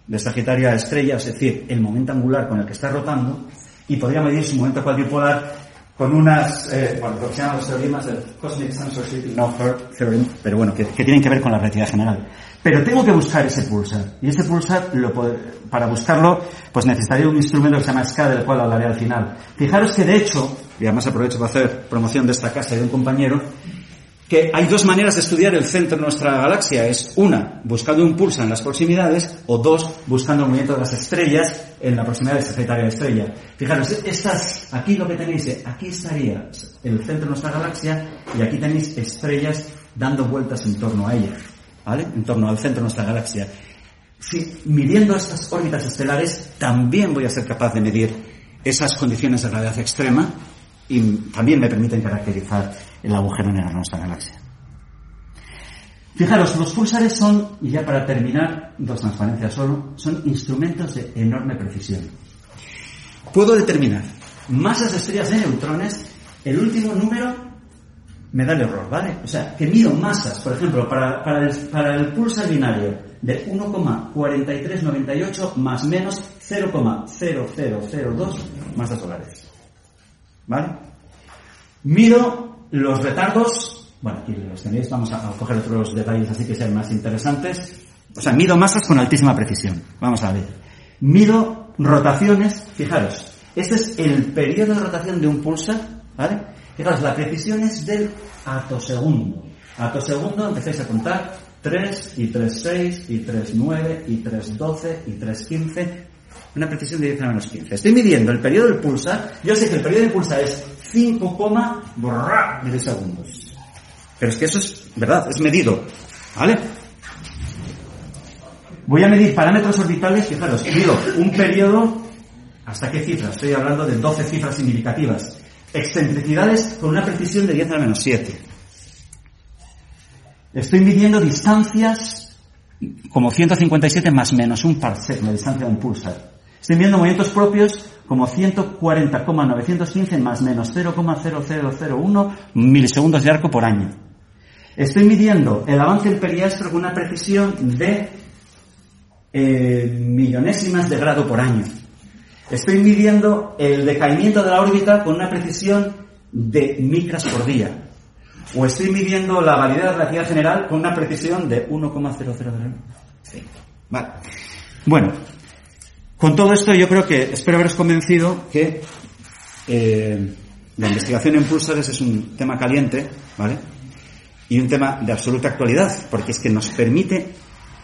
de Sagitario estrella, es decir, el momento angular con el que está rotando, y podría medir su momento cuadripolar con unas, eh, bueno, se llaman los teoremas del Cosmic No Theorem, pero bueno, que tienen que ver con la relatividad general. Pero tengo que buscar ese pulsar. Y ese pulsar, lo, para buscarlo, pues necesitaría un instrumento que se llama SCA, del cual hablaré al final. Fijaros que de hecho, y además aprovecho para hacer promoción de esta casa y de un compañero, que hay dos maneras de estudiar el centro de nuestra galaxia. Es una, buscando un pulsar en las proximidades, o dos, buscando el movimiento de las estrellas en la proximidad de Sagitario de estrella. Fijaros, estas, aquí lo que tenéis, aquí estaría el centro de nuestra galaxia, y aquí tenéis estrellas dando vueltas en torno a ella. En torno al centro de nuestra galaxia. Si midiendo estas órbitas estelares, también voy a ser capaz de medir esas condiciones de gravedad extrema y también me permiten caracterizar el agujero negro de nuestra galaxia. Fijaros, los pulsares son, y ya para terminar, dos transparencias solo, son instrumentos de enorme precisión. Puedo determinar masas de estrellas de neutrones, el último número me da el error, ¿vale? O sea, que mido masas, por ejemplo, para, para, el, para el pulsar binario de 1,4398 más menos 0,0002 masas solares. ¿Vale? Mido los retardos, bueno, aquí los tenéis, vamos a, coger otros detalles así que sean más interesantes. O sea, mido masas con altísima precisión. Vamos a ver. Mido rotaciones, fijaros, este es el periodo de rotación de un pulsar ¿Vale? Fijaos, la precisión es del atosegundo. Atosegundo empezáis a contar 3 y 3,6 y 3,9 y 3,12 y 3,15. Una precisión de 10 a menos 15. Estoy midiendo el periodo del pulsar. Yo sé que el periodo del pulsar es 5, milisegundos. Pero es que eso es verdad, es medido. ¿Vale? Voy a medir parámetros orbitales, fijaros, mido un periodo, ¿hasta qué cifras? Estoy hablando de 12 cifras significativas. Excentricidades con una precisión de 10 a la menos 7. Estoy midiendo distancias como 157 más menos un parsec, la distancia de un pulsar. Estoy midiendo movimientos propios como 140,915 más menos 0,0001 milisegundos de arco por año. Estoy midiendo el avance del periastro con una precisión de eh, millonésimas de grado por año. Estoy midiendo el decaimiento de la órbita con una precisión de micras por día. O estoy midiendo la validez de la relatividad general con una precisión de 1,0001. Vale. Bueno, con todo esto yo creo que espero haberos convencido que eh, la investigación en pulsores es un tema caliente, ¿vale? Y un tema de absoluta actualidad, porque es que nos permite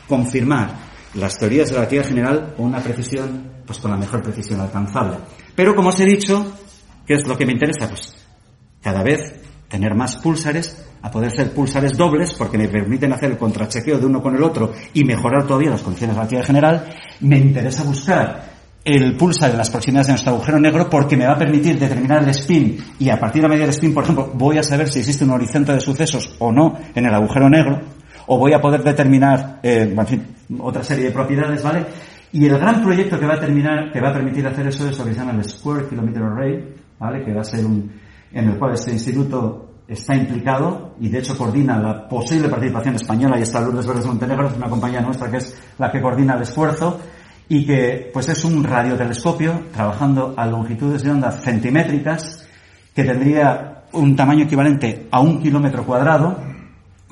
confirmar las teorías de la relatividad general con una precisión, pues con la mejor precisión alcanzable. Pero como os he dicho, ¿qué es lo que me interesa? Pues cada vez tener más pulsares, a poder ser pulsares dobles, porque me permiten hacer el contrachequeo de uno con el otro y mejorar todavía las condiciones de la relatividad general, me interesa buscar el pulsar en las proximidades de nuestro agujero negro porque me va a permitir determinar el spin y a partir de la medida del spin, por ejemplo, voy a saber si existe un horizonte de sucesos o no en el agujero negro o voy a poder determinar, eh, en fin, otra serie de propiedades, ¿vale? Y el gran proyecto que va a terminar, que va a permitir hacer eso es lo que se llama el Square Kilometer Array, ¿vale? Que va a ser un, en el cual este instituto está implicado y de hecho coordina la posible participación española y está Lourdes Verdes Montenegro, es una compañía nuestra que es la que coordina el esfuerzo y que pues es un radiotelescopio trabajando a longitudes de onda centimétricas que tendría un tamaño equivalente a un kilómetro cuadrado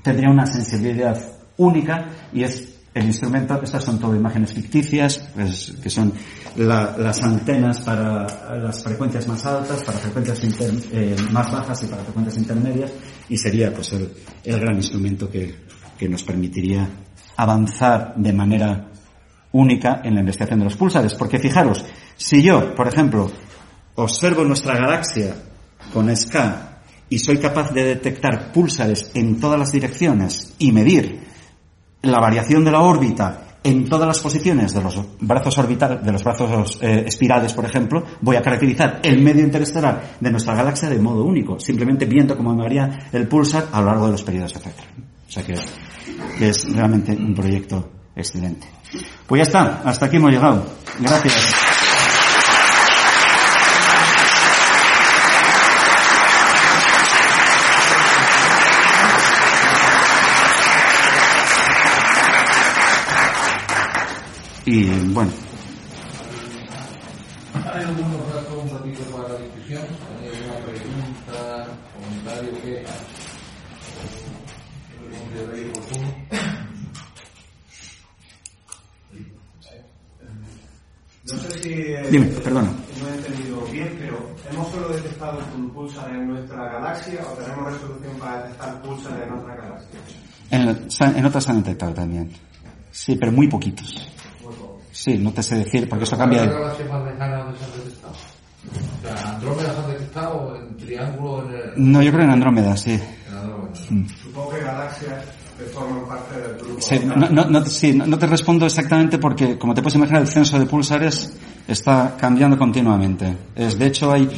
tendría una sensibilidad única y es el instrumento, estas son todo imágenes ficticias, pues, que son las antenas para las frecuencias más altas, para frecuencias eh, más bajas y para frecuencias intermedias, y sería pues el, el gran instrumento que, que nos permitiría avanzar de manera única en la investigación de los pulsares. Porque fijaros, si yo, por ejemplo, observo nuestra galaxia con SK y soy capaz de detectar púlsares en todas las direcciones y medir la variación de la órbita en todas las posiciones de los brazos orbitales, de los brazos eh, espirales, por ejemplo, voy a caracterizar el medio interestelar de nuestra galaxia de modo único, simplemente viendo cómo varía el pulsar a lo largo de los periodos, etc. O sea que es realmente un proyecto excelente. Pues ya está, hasta aquí hemos llegado. Gracias. Y bueno. ¿Hay algún rato, un ratito para la discusión? ¿Hay alguna pregunta, comentario que No sé si eh, Dime, perdona. no he entendido bien, pero ¿hemos solo detectado un pulsar en nuestra galaxia o tenemos resolución para detectar pulsar en otra galaxia? En, en otras han detectado también. Sí, pero muy poquitos. Sí, no te sé decir, porque eso cambia. ¿Cuál es la galaxia más lejana donde se han detectado? O sea, ¿Andrómeda se han detectado en triángulo en el... No, yo creo en Andrómeda, sí. En Andrómeda. Supongo que galaxias que forman parte del grupo. Sí, no, no, no, sí, no te respondo exactamente porque, como te puedes imaginar, el censo de pulsares está cambiando continuamente. Es, de hecho, hay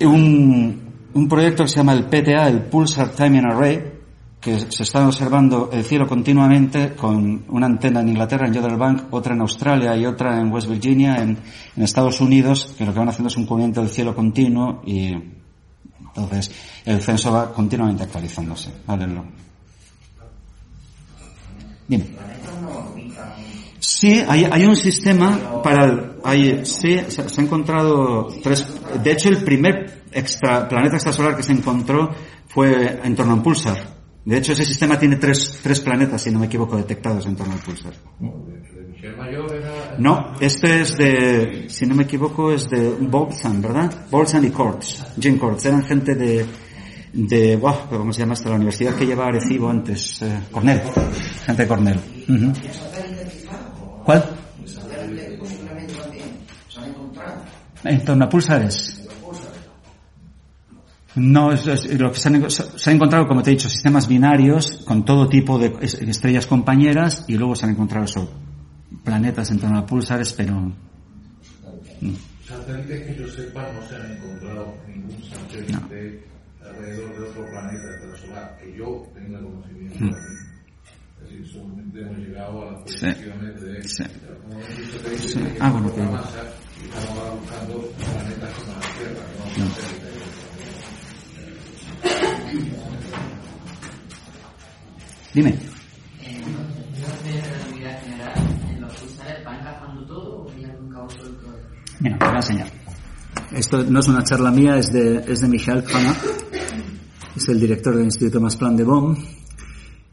un, un proyecto que se llama el PTA, el Pulsar Timing Array, que se está observando el cielo continuamente con una antena en Inglaterra, en Yodel Bank, otra en Australia y otra en West Virginia, en, en Estados Unidos, que lo que van haciendo es un cubrimiento del cielo continuo y entonces el censo va continuamente actualizándose. ¿vale? Lo-. Sí, hay, hay un sistema para el, hay, sí, se, se ha encontrado tres, de hecho el primer extra, planeta extrasolar que se encontró fue en torno a un pulsar. De hecho ese sistema tiene tres, tres planetas, si no me equivoco, detectados en torno al pulsar. No, este es de, si no me equivoco, es de Bolzan, ¿verdad? Bolzan y Corts, Jim Corts, eran gente de, de, wow, ¿cómo se llama esta? La universidad que lleva Arecibo antes, eh, Cornell, gente de Cornell. Ujú. ¿Cuál? En torno a pulsares. No, es, es- lo que se han, se han encontrado, como te he dicho, sistemas binarios con todo tipo de es- estrellas compañeras y luego se han encontrado eso, planetas en torno a pulsares, pero mm, Satélites que yo sepa no se han encontrado ningún satélite alrededor de otro planeta extrasolar que yo tenga conocimiento de aquí. Es decir, solamente hemos llegado a las Sí. predicciones de, Sí. como hemos dicho, Sí. Ah, bueno, pero- masa y estamos ahora buscando planetas como la Tierra, no Mm. satélites. dime. En de relatividad general, en los pulsares va encajando todo o hay algún cabo suelto? Mira, te voy a enseñar. Esto no es una charla mía, es de, es de Michael Hanna, es el director del Instituto Más Plan de Bonn.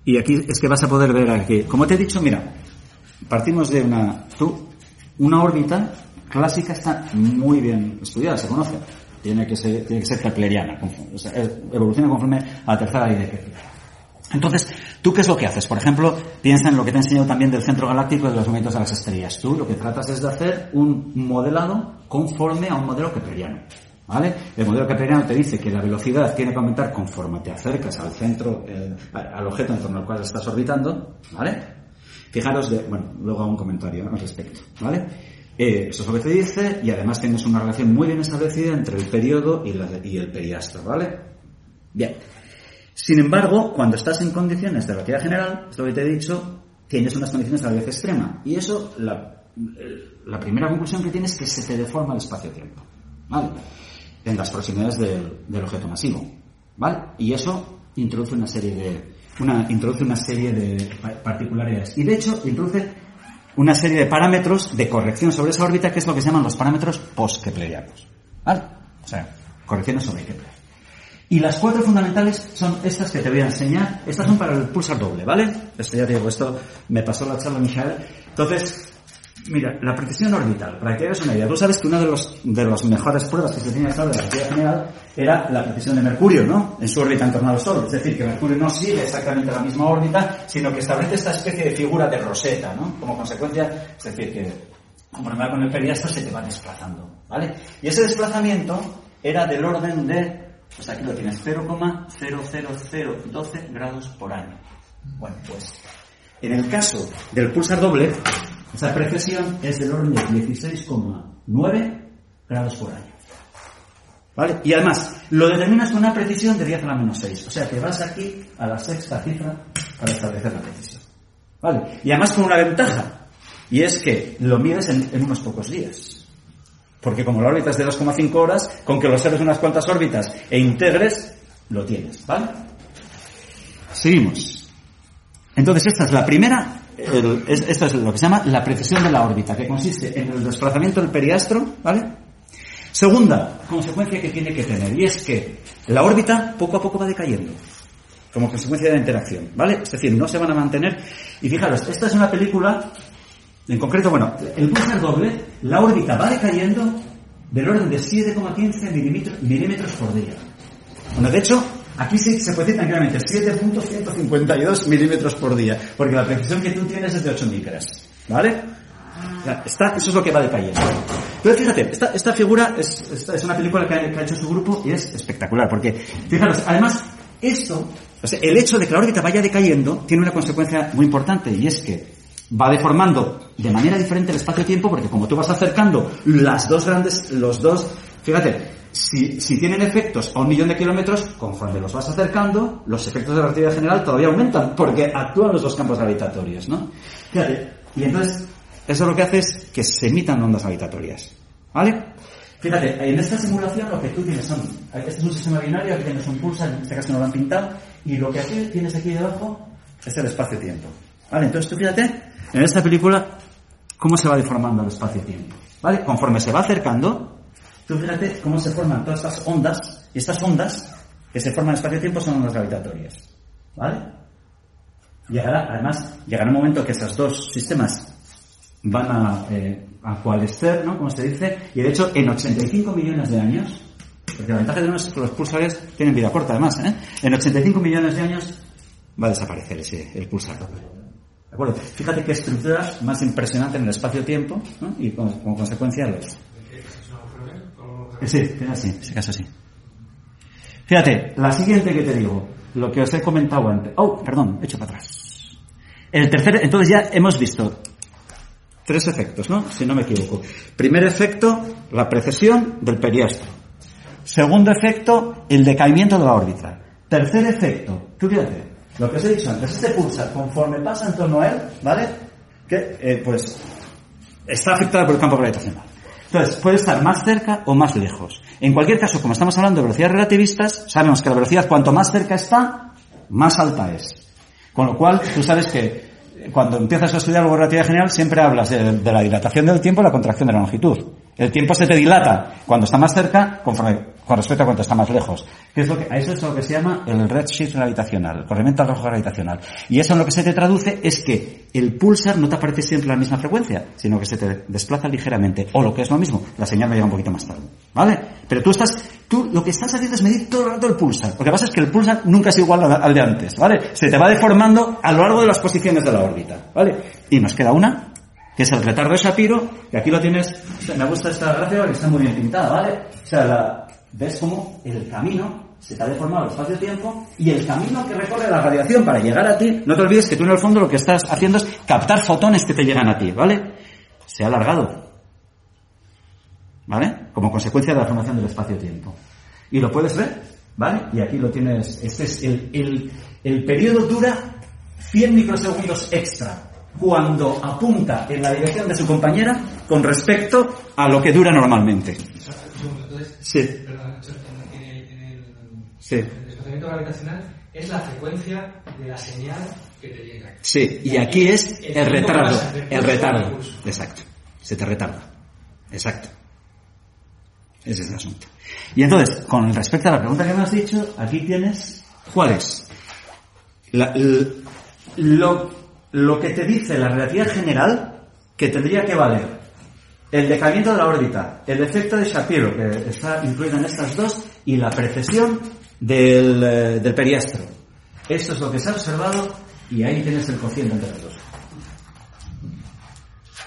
Y aquí es que vas a poder ver aquí. Como te he dicho, mira, partimos de una, tú, una órbita clásica está muy bien estudiada, se conoce. Tiene que ser, tiene que ser kepleriana, o sea, evoluciona conforme a la tercera ley de Kepler. Entonces, ¿tú qué es lo que haces? Por ejemplo, piensa en lo que te he enseñado también del centro galáctico y de los movimientos de las estrellas. Tú lo que tratas es de hacer un modelado conforme a un modelo kepleriano. ¿Vale? El modelo kepleriano te dice que la velocidad tiene que aumentar conforme te acercas al centro, eh, al objeto en torno al cual estás orbitando. ¿Vale? Fijaros de, bueno, luego hago un comentario al respecto, ¿vale? Eh, eso es lo que te dice y además tienes una relación muy bien establecida entre el periodo y, la- y el periastro, ¿vale? Bien. Sin embargo, cuando estás en condiciones de relatividad general, es lo que te he dicho, tienes unas condiciones de relatividad extrema. Y eso, la, el- la primera conclusión que tienes es que se te deforma el espacio-tiempo. ¿Vale? En las proximidades del, objeto masivo. ¿Vale? Y eso introduce una serie de, una, introduce una serie de pa- particularidades. Y de hecho, introduce una serie de parámetros de corrección sobre esa órbita, que es lo que se llaman los parámetros post-keplerianos. ¿Vale? O sea, correcciones sobre Kepler. Y las cuatro fundamentales son estas que te voy a enseñar. Estas son para el pulsar doble, ¿vale? Esto ya te digo, esto me pasó la charla Michael. Entonces, mira, la precisión orbital, para que hagas una idea. Tú sabes que una de los, de las mejores pruebas que se tenía hasta de la relatividad general era la precisión de Mercurio, ¿no? En su órbita en torno al Sol. Es decir, que Mercurio no sigue exactamente la misma órbita, sino que establece esta especie de figura de roseta, ¿no? Como consecuencia, es decir, que conforme va con el periastro se te va desplazando, ¿vale? Y ese desplazamiento era del orden de, pues aquí lo tienes, 0,00012 grados por año. Bueno, pues en el caso del pulsar doble, esa precesión es del orden de 16,9 grados por año. ¿Vale? Y además, lo determinas con una precisión de 10 a la menos 6. O sea, que vas aquí a la sexta cifra para establecer la precisión. ¿Vale? Y además con una ventaja. Y es que lo mides en unos pocos días. Porque como la órbita es de 2,5 horas, con que lo observes unas cuantas órbitas e integres, lo tienes. ¿Vale? Seguimos. Entonces, esta es la primera, el- es- esto es lo que se llama la precisión de la órbita, que consiste en el desplazamiento del periastro, ¿vale? Segunda consecuencia que tiene que tener, y es que la órbita poco a poco va decayendo, como consecuencia de la interacción, ¿vale? Es decir, no se van a mantener. Y fijaros, esta es una película, en concreto, bueno, el pulsar doble, la órbita va decayendo del orden de 7,15 milímetros, milímetros por día. Bueno, de hecho, aquí sí se puede decir tranquilamente 7.152 milímetros por día, porque la precisión que tú tienes es de 8 micras, ¿vale? Eso es lo que va decayendo. Pero fíjate, esta, figura es, una película que ha, que ha hecho su grupo y es espectacular, porque, fijaros, además, esto, o sea, el hecho de que la órbita vaya decayendo tiene una consecuencia muy importante, y es que va deformando de manera diferente el espacio-tiempo, porque como tú vas acercando las dos grandes, los dos, fíjate, si, si tienen efectos a un millón de kilómetros, conforme los vas acercando, los efectos de la relatividad general todavía aumentan, porque actúan los dos campos gravitatorios, ¿no? Fíjate, y entonces, eso lo que hace es que se emitan ondas gravitatorias, ¿vale? Fíjate, en esta simulación lo que tú tienes son, este es un sistema binario, aquí tienes un pulsar, en este caso no lo han pintado, y lo que aquí tienes aquí debajo es el espacio-tiempo, ¿vale? Entonces tú fíjate, en esta película, cómo se va deformando el espacio-tiempo, ¿vale? Conforme se va acercando, Tú fíjate cómo se forman todas estas ondas, y estas ondas que se forman en espacio-tiempo son ondas gravitatorias. ¿Vale? Llegará, además, llegará un momento que estos dos sistemas van a, eh, a coalescer, ¿no? Como se dice, y de hecho en 85 millones de años, porque la ventaja de uno es que los pulsares tienen vida corta además, ¿eh? En 85 millones de años va a desaparecer ese, el pulsar. ¿De acuerdo? Fíjate qué estructuras más impresionantes en el espacio-tiempo, ¿no? Y como, como consecuencia los... Sí, así, en ese caso sí. Fíjate, la siguiente que te digo, lo que os he comentado antes. Oh, perdón, he hecho para atrás. El tercer, entonces ya hemos visto tres efectos, ¿no? Si no me equivoco. Primer efecto, la precesión del periastro. Segundo efecto, el decaimiento de la órbita. Tercer efecto, tú fíjate, lo que os he dicho antes, este pulsar, conforme pasa en torno a él, ¿vale? Que, eh, pues, está afectado por el campo gravitacional. Entonces, puede estar más cerca o más lejos. En cualquier caso, como estamos hablando de velocidades relativistas, sabemos que la velocidad cuanto más cerca está, más alta es. Con lo cual, tú sabes que cuando empiezas a estudiar algo de relatividad general, siempre hablas de, la dilatación del tiempo y la contracción de la longitud. El tiempo se te dilata cuando está más cerca conforme, con respecto a cuando está más lejos. Que es lo que, a eso es lo que se llama el redshift gravitacional, el corrimiento al rojo gravitacional. Y eso en lo que se te traduce es que el pulsar no te aparece siempre a la misma frecuencia, sino que se te desplaza ligeramente. O lo que es lo mismo, la señal me llega un poquito más tarde. ¿Vale? Pero tú estás, tú lo que estás haciendo es medir todo el rato el pulsar. Lo que pasa es que el pulsar nunca es igual al de antes. ¿Vale? Se te va deformando a lo largo de las posiciones de la órbita. ¿Vale? Y nos queda una, que es el retardo de Shapiro, que aquí lo tienes, me gusta esta gráfica que está muy bien pintada, ¿vale? O sea, la, ves como el camino se te ha deformado el espacio-tiempo y el camino que recorre la radiación para llegar a ti, no te olvides que tú en el fondo lo que estás haciendo es captar fotones que te llegan a ti, ¿vale? Se ha alargado, ¿vale? Como consecuencia de la formación del espacio-tiempo. Y lo puedes ver, ¿vale? Y aquí lo tienes, este es el, el, el periodo dura 100 microsegundos extra cuando apunta en la dirección de su compañera con respecto a lo que dura normalmente. Sí. Sí. El desplazamiento gravitacional es la frecuencia de la señal que te llega. Sí, y aquí es el retardo. El retardo. Exacto. Se te retarda. Exacto. Ese es el asunto. Y entonces, con respecto a la pregunta que me has dicho, aquí tienes cuál es. La, lo, lo que te dice la relatividad general que tendría que valer el decaimiento de la órbita, el efecto de Shapiro, que está incluido en estas dos, y la precesión del, eh, periastro. Esto es lo que se ha observado y ahí tienes el cociente entre los dos.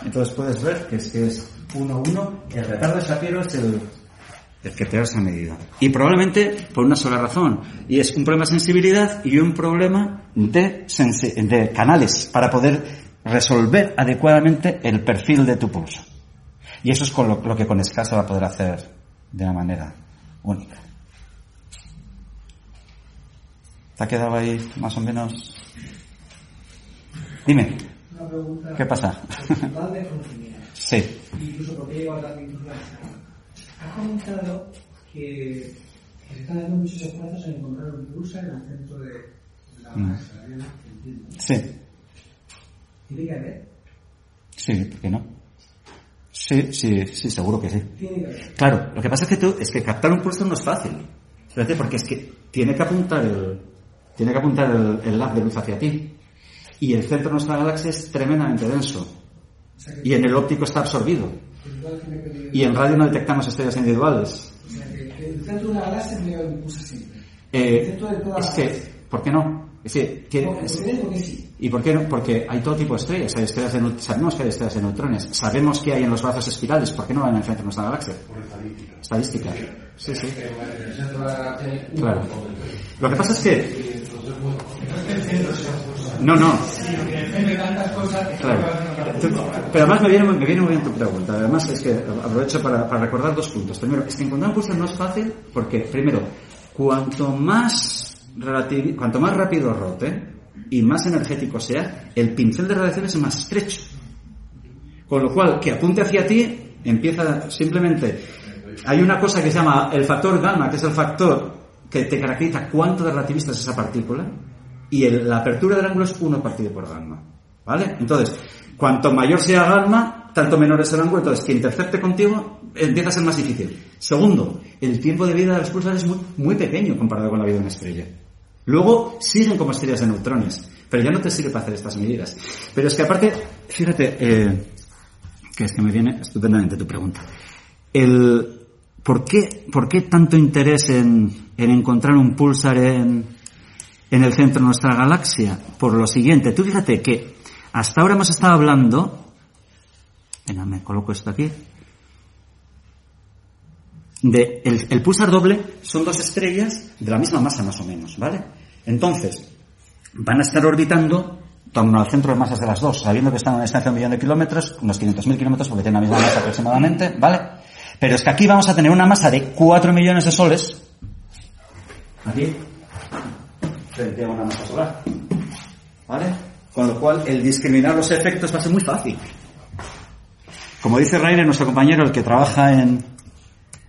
Entonces puedes ver que es que es 1-1, el retardo de Shapiro es el, que peor se ha medido. Y probablemente por una sola razón, y es un problema de sensibilidad y un problema de canales para poder resolver adecuadamente el perfil de tu pulso. Y eso es con lo, lo que con SCA se va a poder hacer de una manera única. ¿Te ha quedado ahí más o menos? Dime. ¿Qué pasa? sí. Incluso porque a la pintura. Has comentado que, que, se están dando muchos esfuerzos en encontrar un pulsar en el centro de la Mm. Sí. ¿Tiene que haber? Sí, ¿por qué no? Sí, sí, sí, seguro que sí. Claro, lo que pasa es que tú, es que captar un pulso no es fácil. Porque es que tiene que apuntar el, tiene que apuntar el, el haz de luz hacia ti. Y el centro de nuestra galaxia es tremendamente denso. Y en el óptico está absorbido. Y en radio no detectamos estrellas individuales. O sea, que, que el centro de una galaxia un pulsar siempre. Eh, es la que. ¿por qué no? Es tiene- sí. ¿Y por qué no? Porque hay todo tipo de estrellas. Hay estrellas de, sabemos que hay estrellas de neutrones. Sabemos que hay en los brazos espirales. ¿Por qué no van en el centro de nuestra galaxia? Estadística. Sí, sí. Claro. Lo que pasa es que... No, no. Claro. Pero además me viene, muy- me viene muy bien tu pregunta. Además es que aprovecho para, para recordar dos puntos. Primero, es que encontrar un pulsar no es fácil porque, primero, cuanto más, cuanto más rápido rote y más energético sea, el pincel de radiación es más estrecho. Con lo cual, que apunte hacia ti, empieza simplemente... Hay una cosa que se llama el factor gamma, que es el factor que te caracteriza cuánto de relativista es esa partícula, y la apertura del ángulo es 1 partido por gamma. ¿Vale? Entonces, cuanto mayor sea gamma, tanto menor es el ángulo, entonces que intercepte contigo empieza a ser más difícil. Segundo, el tiempo de vida de los pulsares es muy, muy pequeño comparado con la vida de una estrella. Luego siguen como estrellas de neutrones, pero ya no te sirve para hacer estas medidas. Pero es que aparte, fíjate, eh, que es que me viene estupendamente tu pregunta. El, ¿por, qué, ¿Por qué tanto interés en, en encontrar un pulsar en, en el centro de nuestra galaxia? Por lo siguiente, tú fíjate que hasta ahora hemos estado hablando, venga, me coloco esto aquí, de el, el pulsar doble son dos estrellas de la misma masa más o menos, ¿vale? Entonces, van a estar orbitando torno al centro de masas de las dos, sabiendo que están a una distancia de un millón de kilómetros, unos 500.000 kilómetros, porque tienen la misma masa aproximadamente, ¿vale? Pero es que aquí vamos a tener una masa de 4 millones de soles, aquí, frente a una masa solar, ¿vale? Con lo cual, el discriminar los efectos va a ser muy fácil. Como dice Rainer, nuestro compañero, el que trabaja en...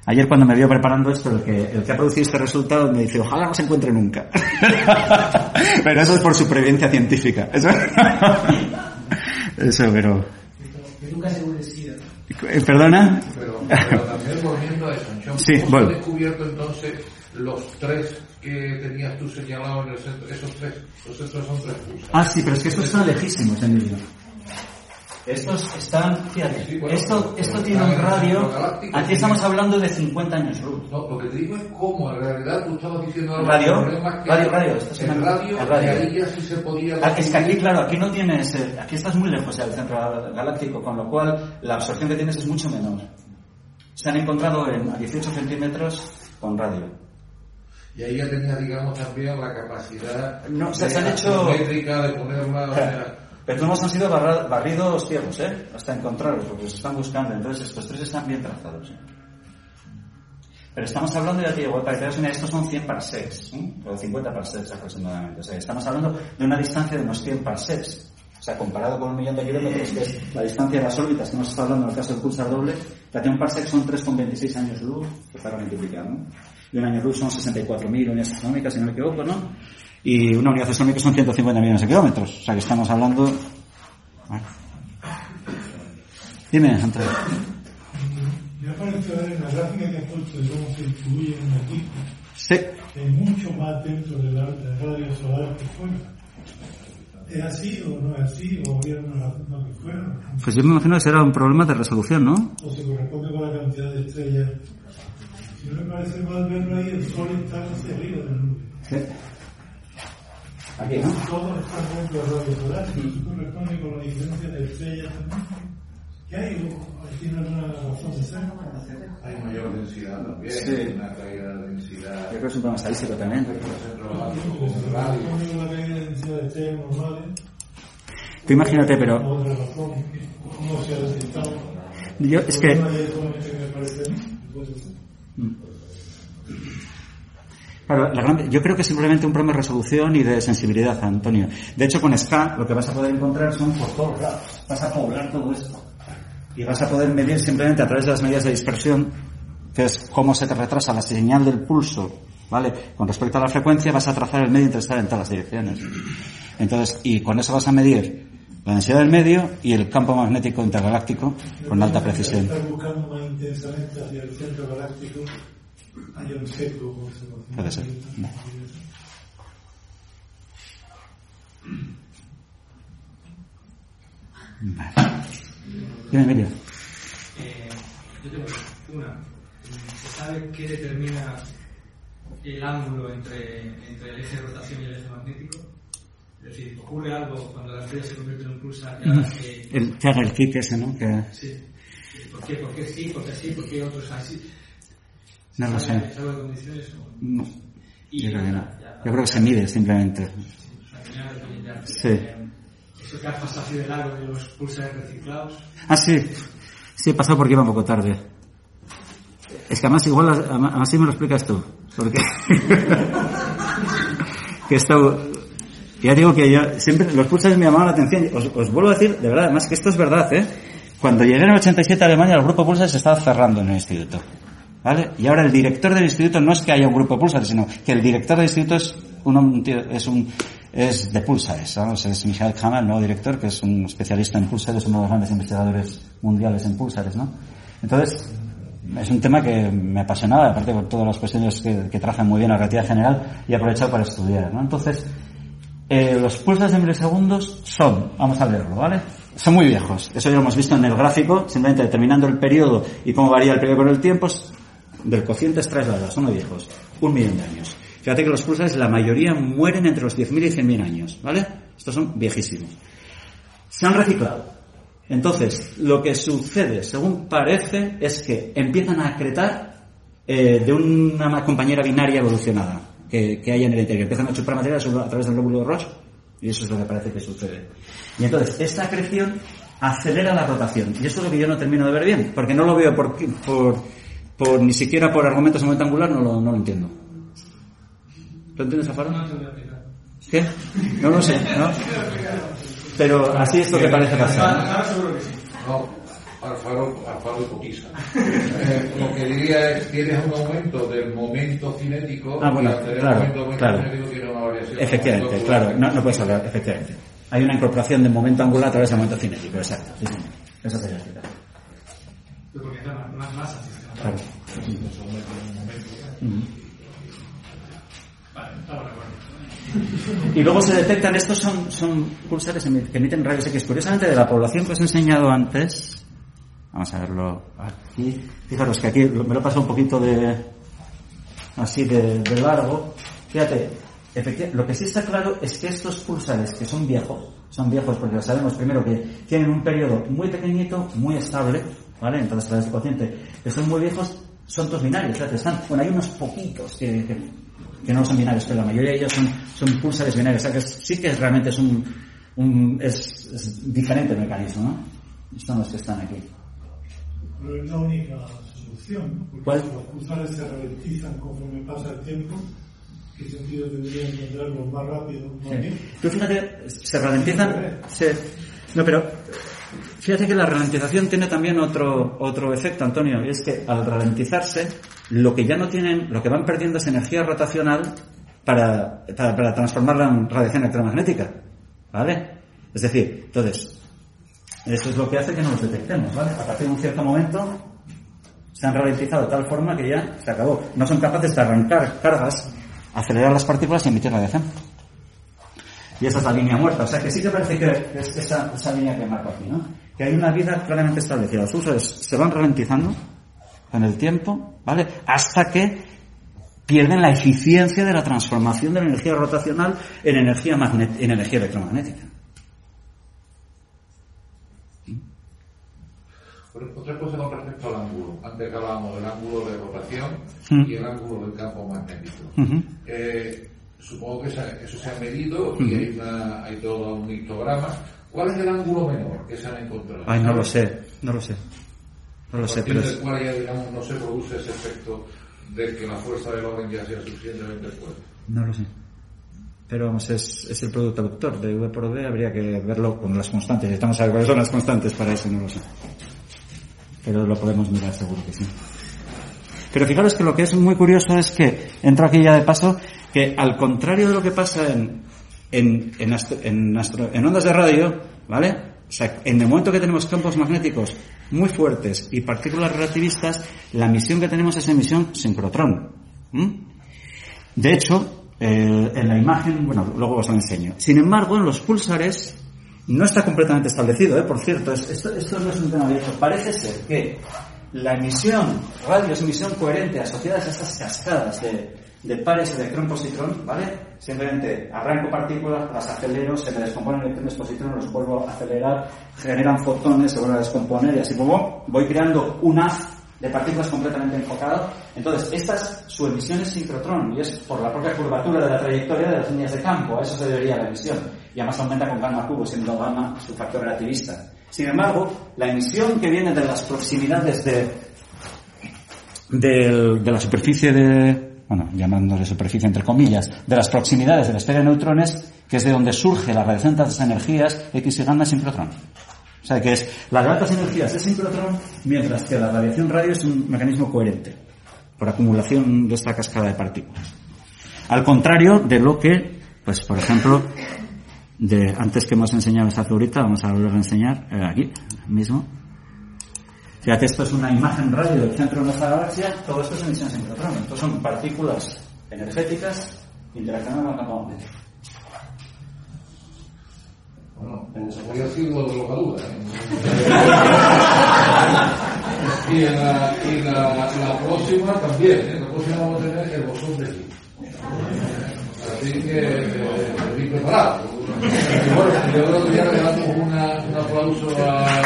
Ayer cuando me vio preparando esto, el que, el que ha producido este resultado me dice, ojalá no se encuentre nunca. pero eso es por supervivencia científica. Eso, eso pero... Que nunca se vuelve SIDA. Eh, ¿Perdona? Pero, pero también volviendo a eso, John, Sí, ¿cómo bueno. has descubierto entonces los tres que tenías tú señalados en el centro? Esos tres, los centros son tres pulsares. Ah, sí, pero es que estos están lejísimos, Emilio. Estos están, fíjate, Sí, bueno, esto, esto pues, tiene un radio, aquí estamos hablando de 50 años luz. No, lo que te digo es cómo, en realidad tú estabas diciendo algo Radio, que radio, radio, esto es el una- radio, el radio. ahí ya sí se podía... Ah, Es que aquí, claro, aquí no tienes, aquí estás muy lejos del centro galáctico, con lo cual la absorción que tienes es mucho menor. Se han encontrado en a 18 centímetros con radio. Y ahí ya tenía, digamos, también la capacidad No, o sea, de se han hecho- métrica de ponerla... Pero todos han sido barra- barridos ciegos, ¿eh? Hasta encontrarlos, porque los están buscando. Entonces estos tres están bien trazados. ¿eh? Pero estamos hablando, ya te digo, para que te una estos son 100 parsecs, ¿eh? o 50 parsecs aproximadamente. O sea, estamos hablando de una distancia de unos 100 parsecs. O sea, comparado con un millón de kilómetros, que es la distancia de las órbitas que hemos estado hablando en el caso del pulsar doble, la de un parsec son 3,26 años luz, para multiplicar, ¿no? Y un año luz son 64.000 unidades astronómicas, si no me equivoco, ¿no? Y una unidad astronómica son 150 millones de kilómetros. O sea, que estamos hablando... Bueno. Dime, Antonio. Me ha parecido ver en la gráfica que has puesto de cómo se distribuye un equipo, Sí. que hay mucho más dentro de la, del radio solar que fuera. ¿Es así o no es así? ¿O había una razón que fuera? Pues yo me imagino que será un problema de resolución, ¿no? ¿O se corresponde con la cantidad de estrellas? Si no me parece mal verlo ahí, el Sol está hacia arriba del nube. Sí. Aquí, ¿no? Todo está dentro del radio solar, y eso corresponde con la diferencia de estrellas también. ¿Qué hay? ¿O ¿Tiene alguna razón de ser? Hay mayor densidad también, Sí. una caída de densidad. Yo creo que es un problema estadístico también. La caída de densidad de estrellas normales. Tú imagínate, pero yo es que... Una de solamente que me parece a mí, puede ser. Yo creo que es simplemente un problema de resolución y de sensibilidad, Antonio. De hecho, con SCA lo que vas a poder encontrar son por todos lados. Vas a poblar todo esto. Y vas a poder medir simplemente a través de las medidas de dispersión, que es cómo se te retrasa la señal del pulso, ¿vale? Con respecto a la frecuencia vas a trazar el medio interestelar en todas las direcciones. Entonces, y con eso vas a medir la densidad del medio y el campo magnético intergaláctico con alta precisión. Buscando más intensamente hacia el centro galáctico, hay un seco, como se conoce. Puede ser. Vale. Dime, Emilio. Eh, yo tengo una. ¿Se sabe qué determina el ángulo entre, entre el eje de rotación y el eje magnético? Es decir, ocurre algo cuando la estrella se convierte en un pulsar que haga que... El, que haga el kick ese, ¿no? Que, Sí. ¿Por qué? ¿Por qué sí? ¿Por qué sí? ¿Por qué otros así? No lo sé. No, yo creo que no. ya, Yo creo que se mide simplemente. Sí. Eso que has pasado así de largo de los pulsares reciclados. Ah, sí. Sí, he pasado porque iba un poco tarde. Es que además igual, además sí me lo explicas tú. Porque... que he estado... Ya digo que yo siempre los pulsares me llamaban la atención. Os, os vuelvo a decir, de verdad, además que esto es verdad, ¿eh? Cuando llegué en el 87 a Alemania, el grupo Pulsar se estaba cerrando en el instituto. ¿Vale? Y ahora el director del instituto no es que haya un grupo Pulsar, sino que el director del instituto es un, es un, es de pulsares. Es Michael Hammer, el nuevo director, que es un especialista en pulsares, uno de los grandes investigadores mundiales en pulsares, ¿no? Entonces, es un tema que me apasionaba, aparte por todas las cuestiones que, que muy bien la relatividad general, y aprovechado para estudiar, ¿no? Entonces, eh, los pulsos de milisegundos son, vamos a leerlo, ¿vale? son muy viejos. Eso ya lo hemos visto en el gráfico, simplemente determinando el periodo y cómo varía el periodo con el tiempo. Del cociente extraes la edad, son muy viejos. Un millón de años. Fíjate que los pulsares, la mayoría mueren entre los 10.000 y 100.000 años, ¿vale? Estos son viejísimos. Se han reciclado. Entonces, lo que sucede, según parece, es que empiezan a acretar eh, de una compañera binaria evolucionada que, que hay en el interior. Empiezan a chupar material a través del lóbulo rojo y eso es lo que parece que sucede. Y entonces, esta acreción acelera la rotación. Y eso es lo que yo no termino de ver bien, porque no lo veo por, por, por ni siquiera por argumentos en momento angular, no lo, no lo entiendo. ¿Lo entiendes, Afaro? ¿Qué? No lo sé, ¿no? Pero así es lo que parece pasar. No, Alfaro, Alfaro hipotiza. Eh, lo que diría es, tienes un aumento del momento cinético Ah, bueno, y al tener claro, un aumento del momento claro. cinético tiene una variación. Efectivamente, claro, no, no puedes hablar, efectivamente. Hay una incorporación de momento angular a través del momento cinético, exacto. Sí. Eso te voy a explicar. Porque más masa. Y luego se detectan, estos son, son pulsares que emiten rayos X. Curiosamente, de la población que os he enseñado antes, vamos a verlo aquí. Fijaros que aquí me lo he pasado un poquito de, así de, largo. Fíjate, lo que sí está claro es que estos pulsares, que son viejos, son viejos porque lo sabemos primero que tienen un periodo muy pequeñito, muy estable, ¿vale? Entonces, a través del cociente, que son muy viejos, son todos binarios, fíjate, están, bueno, hay unos poquitos que, que, que no son binarios, pero la mayoría de ellos son, son pulsares binarios, o sea que es- sí que realmente es un, un es, es diferente el mecanismo, ¿no? Estos son los que están aquí. Pero es la única solución, ¿no? Porque ¿Cuál? si los pulsares se ralentizan conforme pasa el tiempo, ¿qué sentido tendría encontrarlos más rápido, más bien? Tú fíjate, se ralentizan, se, no, pero fíjate que la ralentización tiene también otro, otro efecto, Antonio, y es que al ralentizarse, lo que ya no tienen, lo que van perdiendo es energía rotacional para, para, para transformarla en radiación electromagnética, ¿vale? Es decir, entonces, eso es lo que hace que no los detectemos, ¿vale? A partir de un cierto momento, se han ralentizado de tal forma que ya se acabó. No son capaces de arrancar cargas, acelerar las partículas y emitir radiación. Y esa es la línea muerta. O sea que sí que parece que es esa, esa línea que marco aquí, ¿no? Que hay una vida claramente establecida. Los usos se van ralentizando con el tiempo, ¿vale? Hasta que pierden la eficiencia de la transformación de la energía rotacional en energía, en energía electromagnética. Otra cosa con respecto al ángulo. Antes hablábamos del ángulo de rotación Mm. y el ángulo del campo magnético. Eh, supongo que eso se ha medido y hay, una, hay todo un histograma. ¿Cuál es el ángulo menor que se han encontrado? Ay, no lo sé, no lo sé. No lo sé, pero es... cual ya, digamos, no se produce ese efecto de que la fuerza del orden ya sea suficientemente fuerte. No lo sé. Pero vamos, es, es el producto vector de V por V, habría que verlo con las constantes. Estamos a ver cuáles son las constantes para eso, no lo sé. Pero lo podemos mirar seguro que sí. Pero fijaros que lo que es muy curioso es que, entro aquí ya de paso, que al contrario de lo que pasa en, en, en, astro- en astro- en ondas de radio, ¿vale? O sea, en el momento que tenemos campos magnéticos muy fuertes y partículas relativistas, la emisión que tenemos es emisión sincrotrón. ¿m? De hecho, eh, en la imagen, bueno, luego os lo enseño. Sin embargo, en los pulsares no está completamente establecido, ¿eh? por cierto, es- esto, esto no es un tema abierto. Parece ser que la emisión, radio es emisión coherente asociadas a estas cascadas de, de pares electrón-positrón, ¿vale? Simplemente arranco partículas, las acelero, se me descomponen electrones positrón, los vuelvo a acelerar, generan fotones, se vuelven a descomponer y así pum, voy creando un haz de partículas completamente enfocado. Entonces, esta es su emisión es sincrotrón y es por la propia curvatura de la trayectoria de las líneas de campo. A eso se debería la emisión. Y además aumenta con gamma cubo, siendo gamma su factor relativista. Sin embargo, la emisión que viene de las proximidades de, de la superficie de, bueno, llamándole superficie entre comillas, de las proximidades de la esfera de neutrones, que es de donde surge la radiación de altas energías, X y gamma sincrotrón. O sea que es las altas energías es sincrotrón, mientras que la radiación radio es un mecanismo coherente, por acumulación de esta cascada de partículas. Al contrario de lo que, pues por ejemplo, de antes que hemos enseñado esta figurita, vamos a volver a enseñar, eh, aquí mismo. Fíjate, esto es una imagen radio del centro de nuestra galaxia, todo esto es emisión sincrotrón, estos son partículas energéticas interaccionando con el campo magnético. Bueno, voy a decir lo de locadura. ¿eh? y la, y la, la próxima también, ¿eh? la próxima vamos a tener el bosón de aquí. Así que eh, bien preparado. Y bueno, yo creo que ya regalamos una, un aplauso a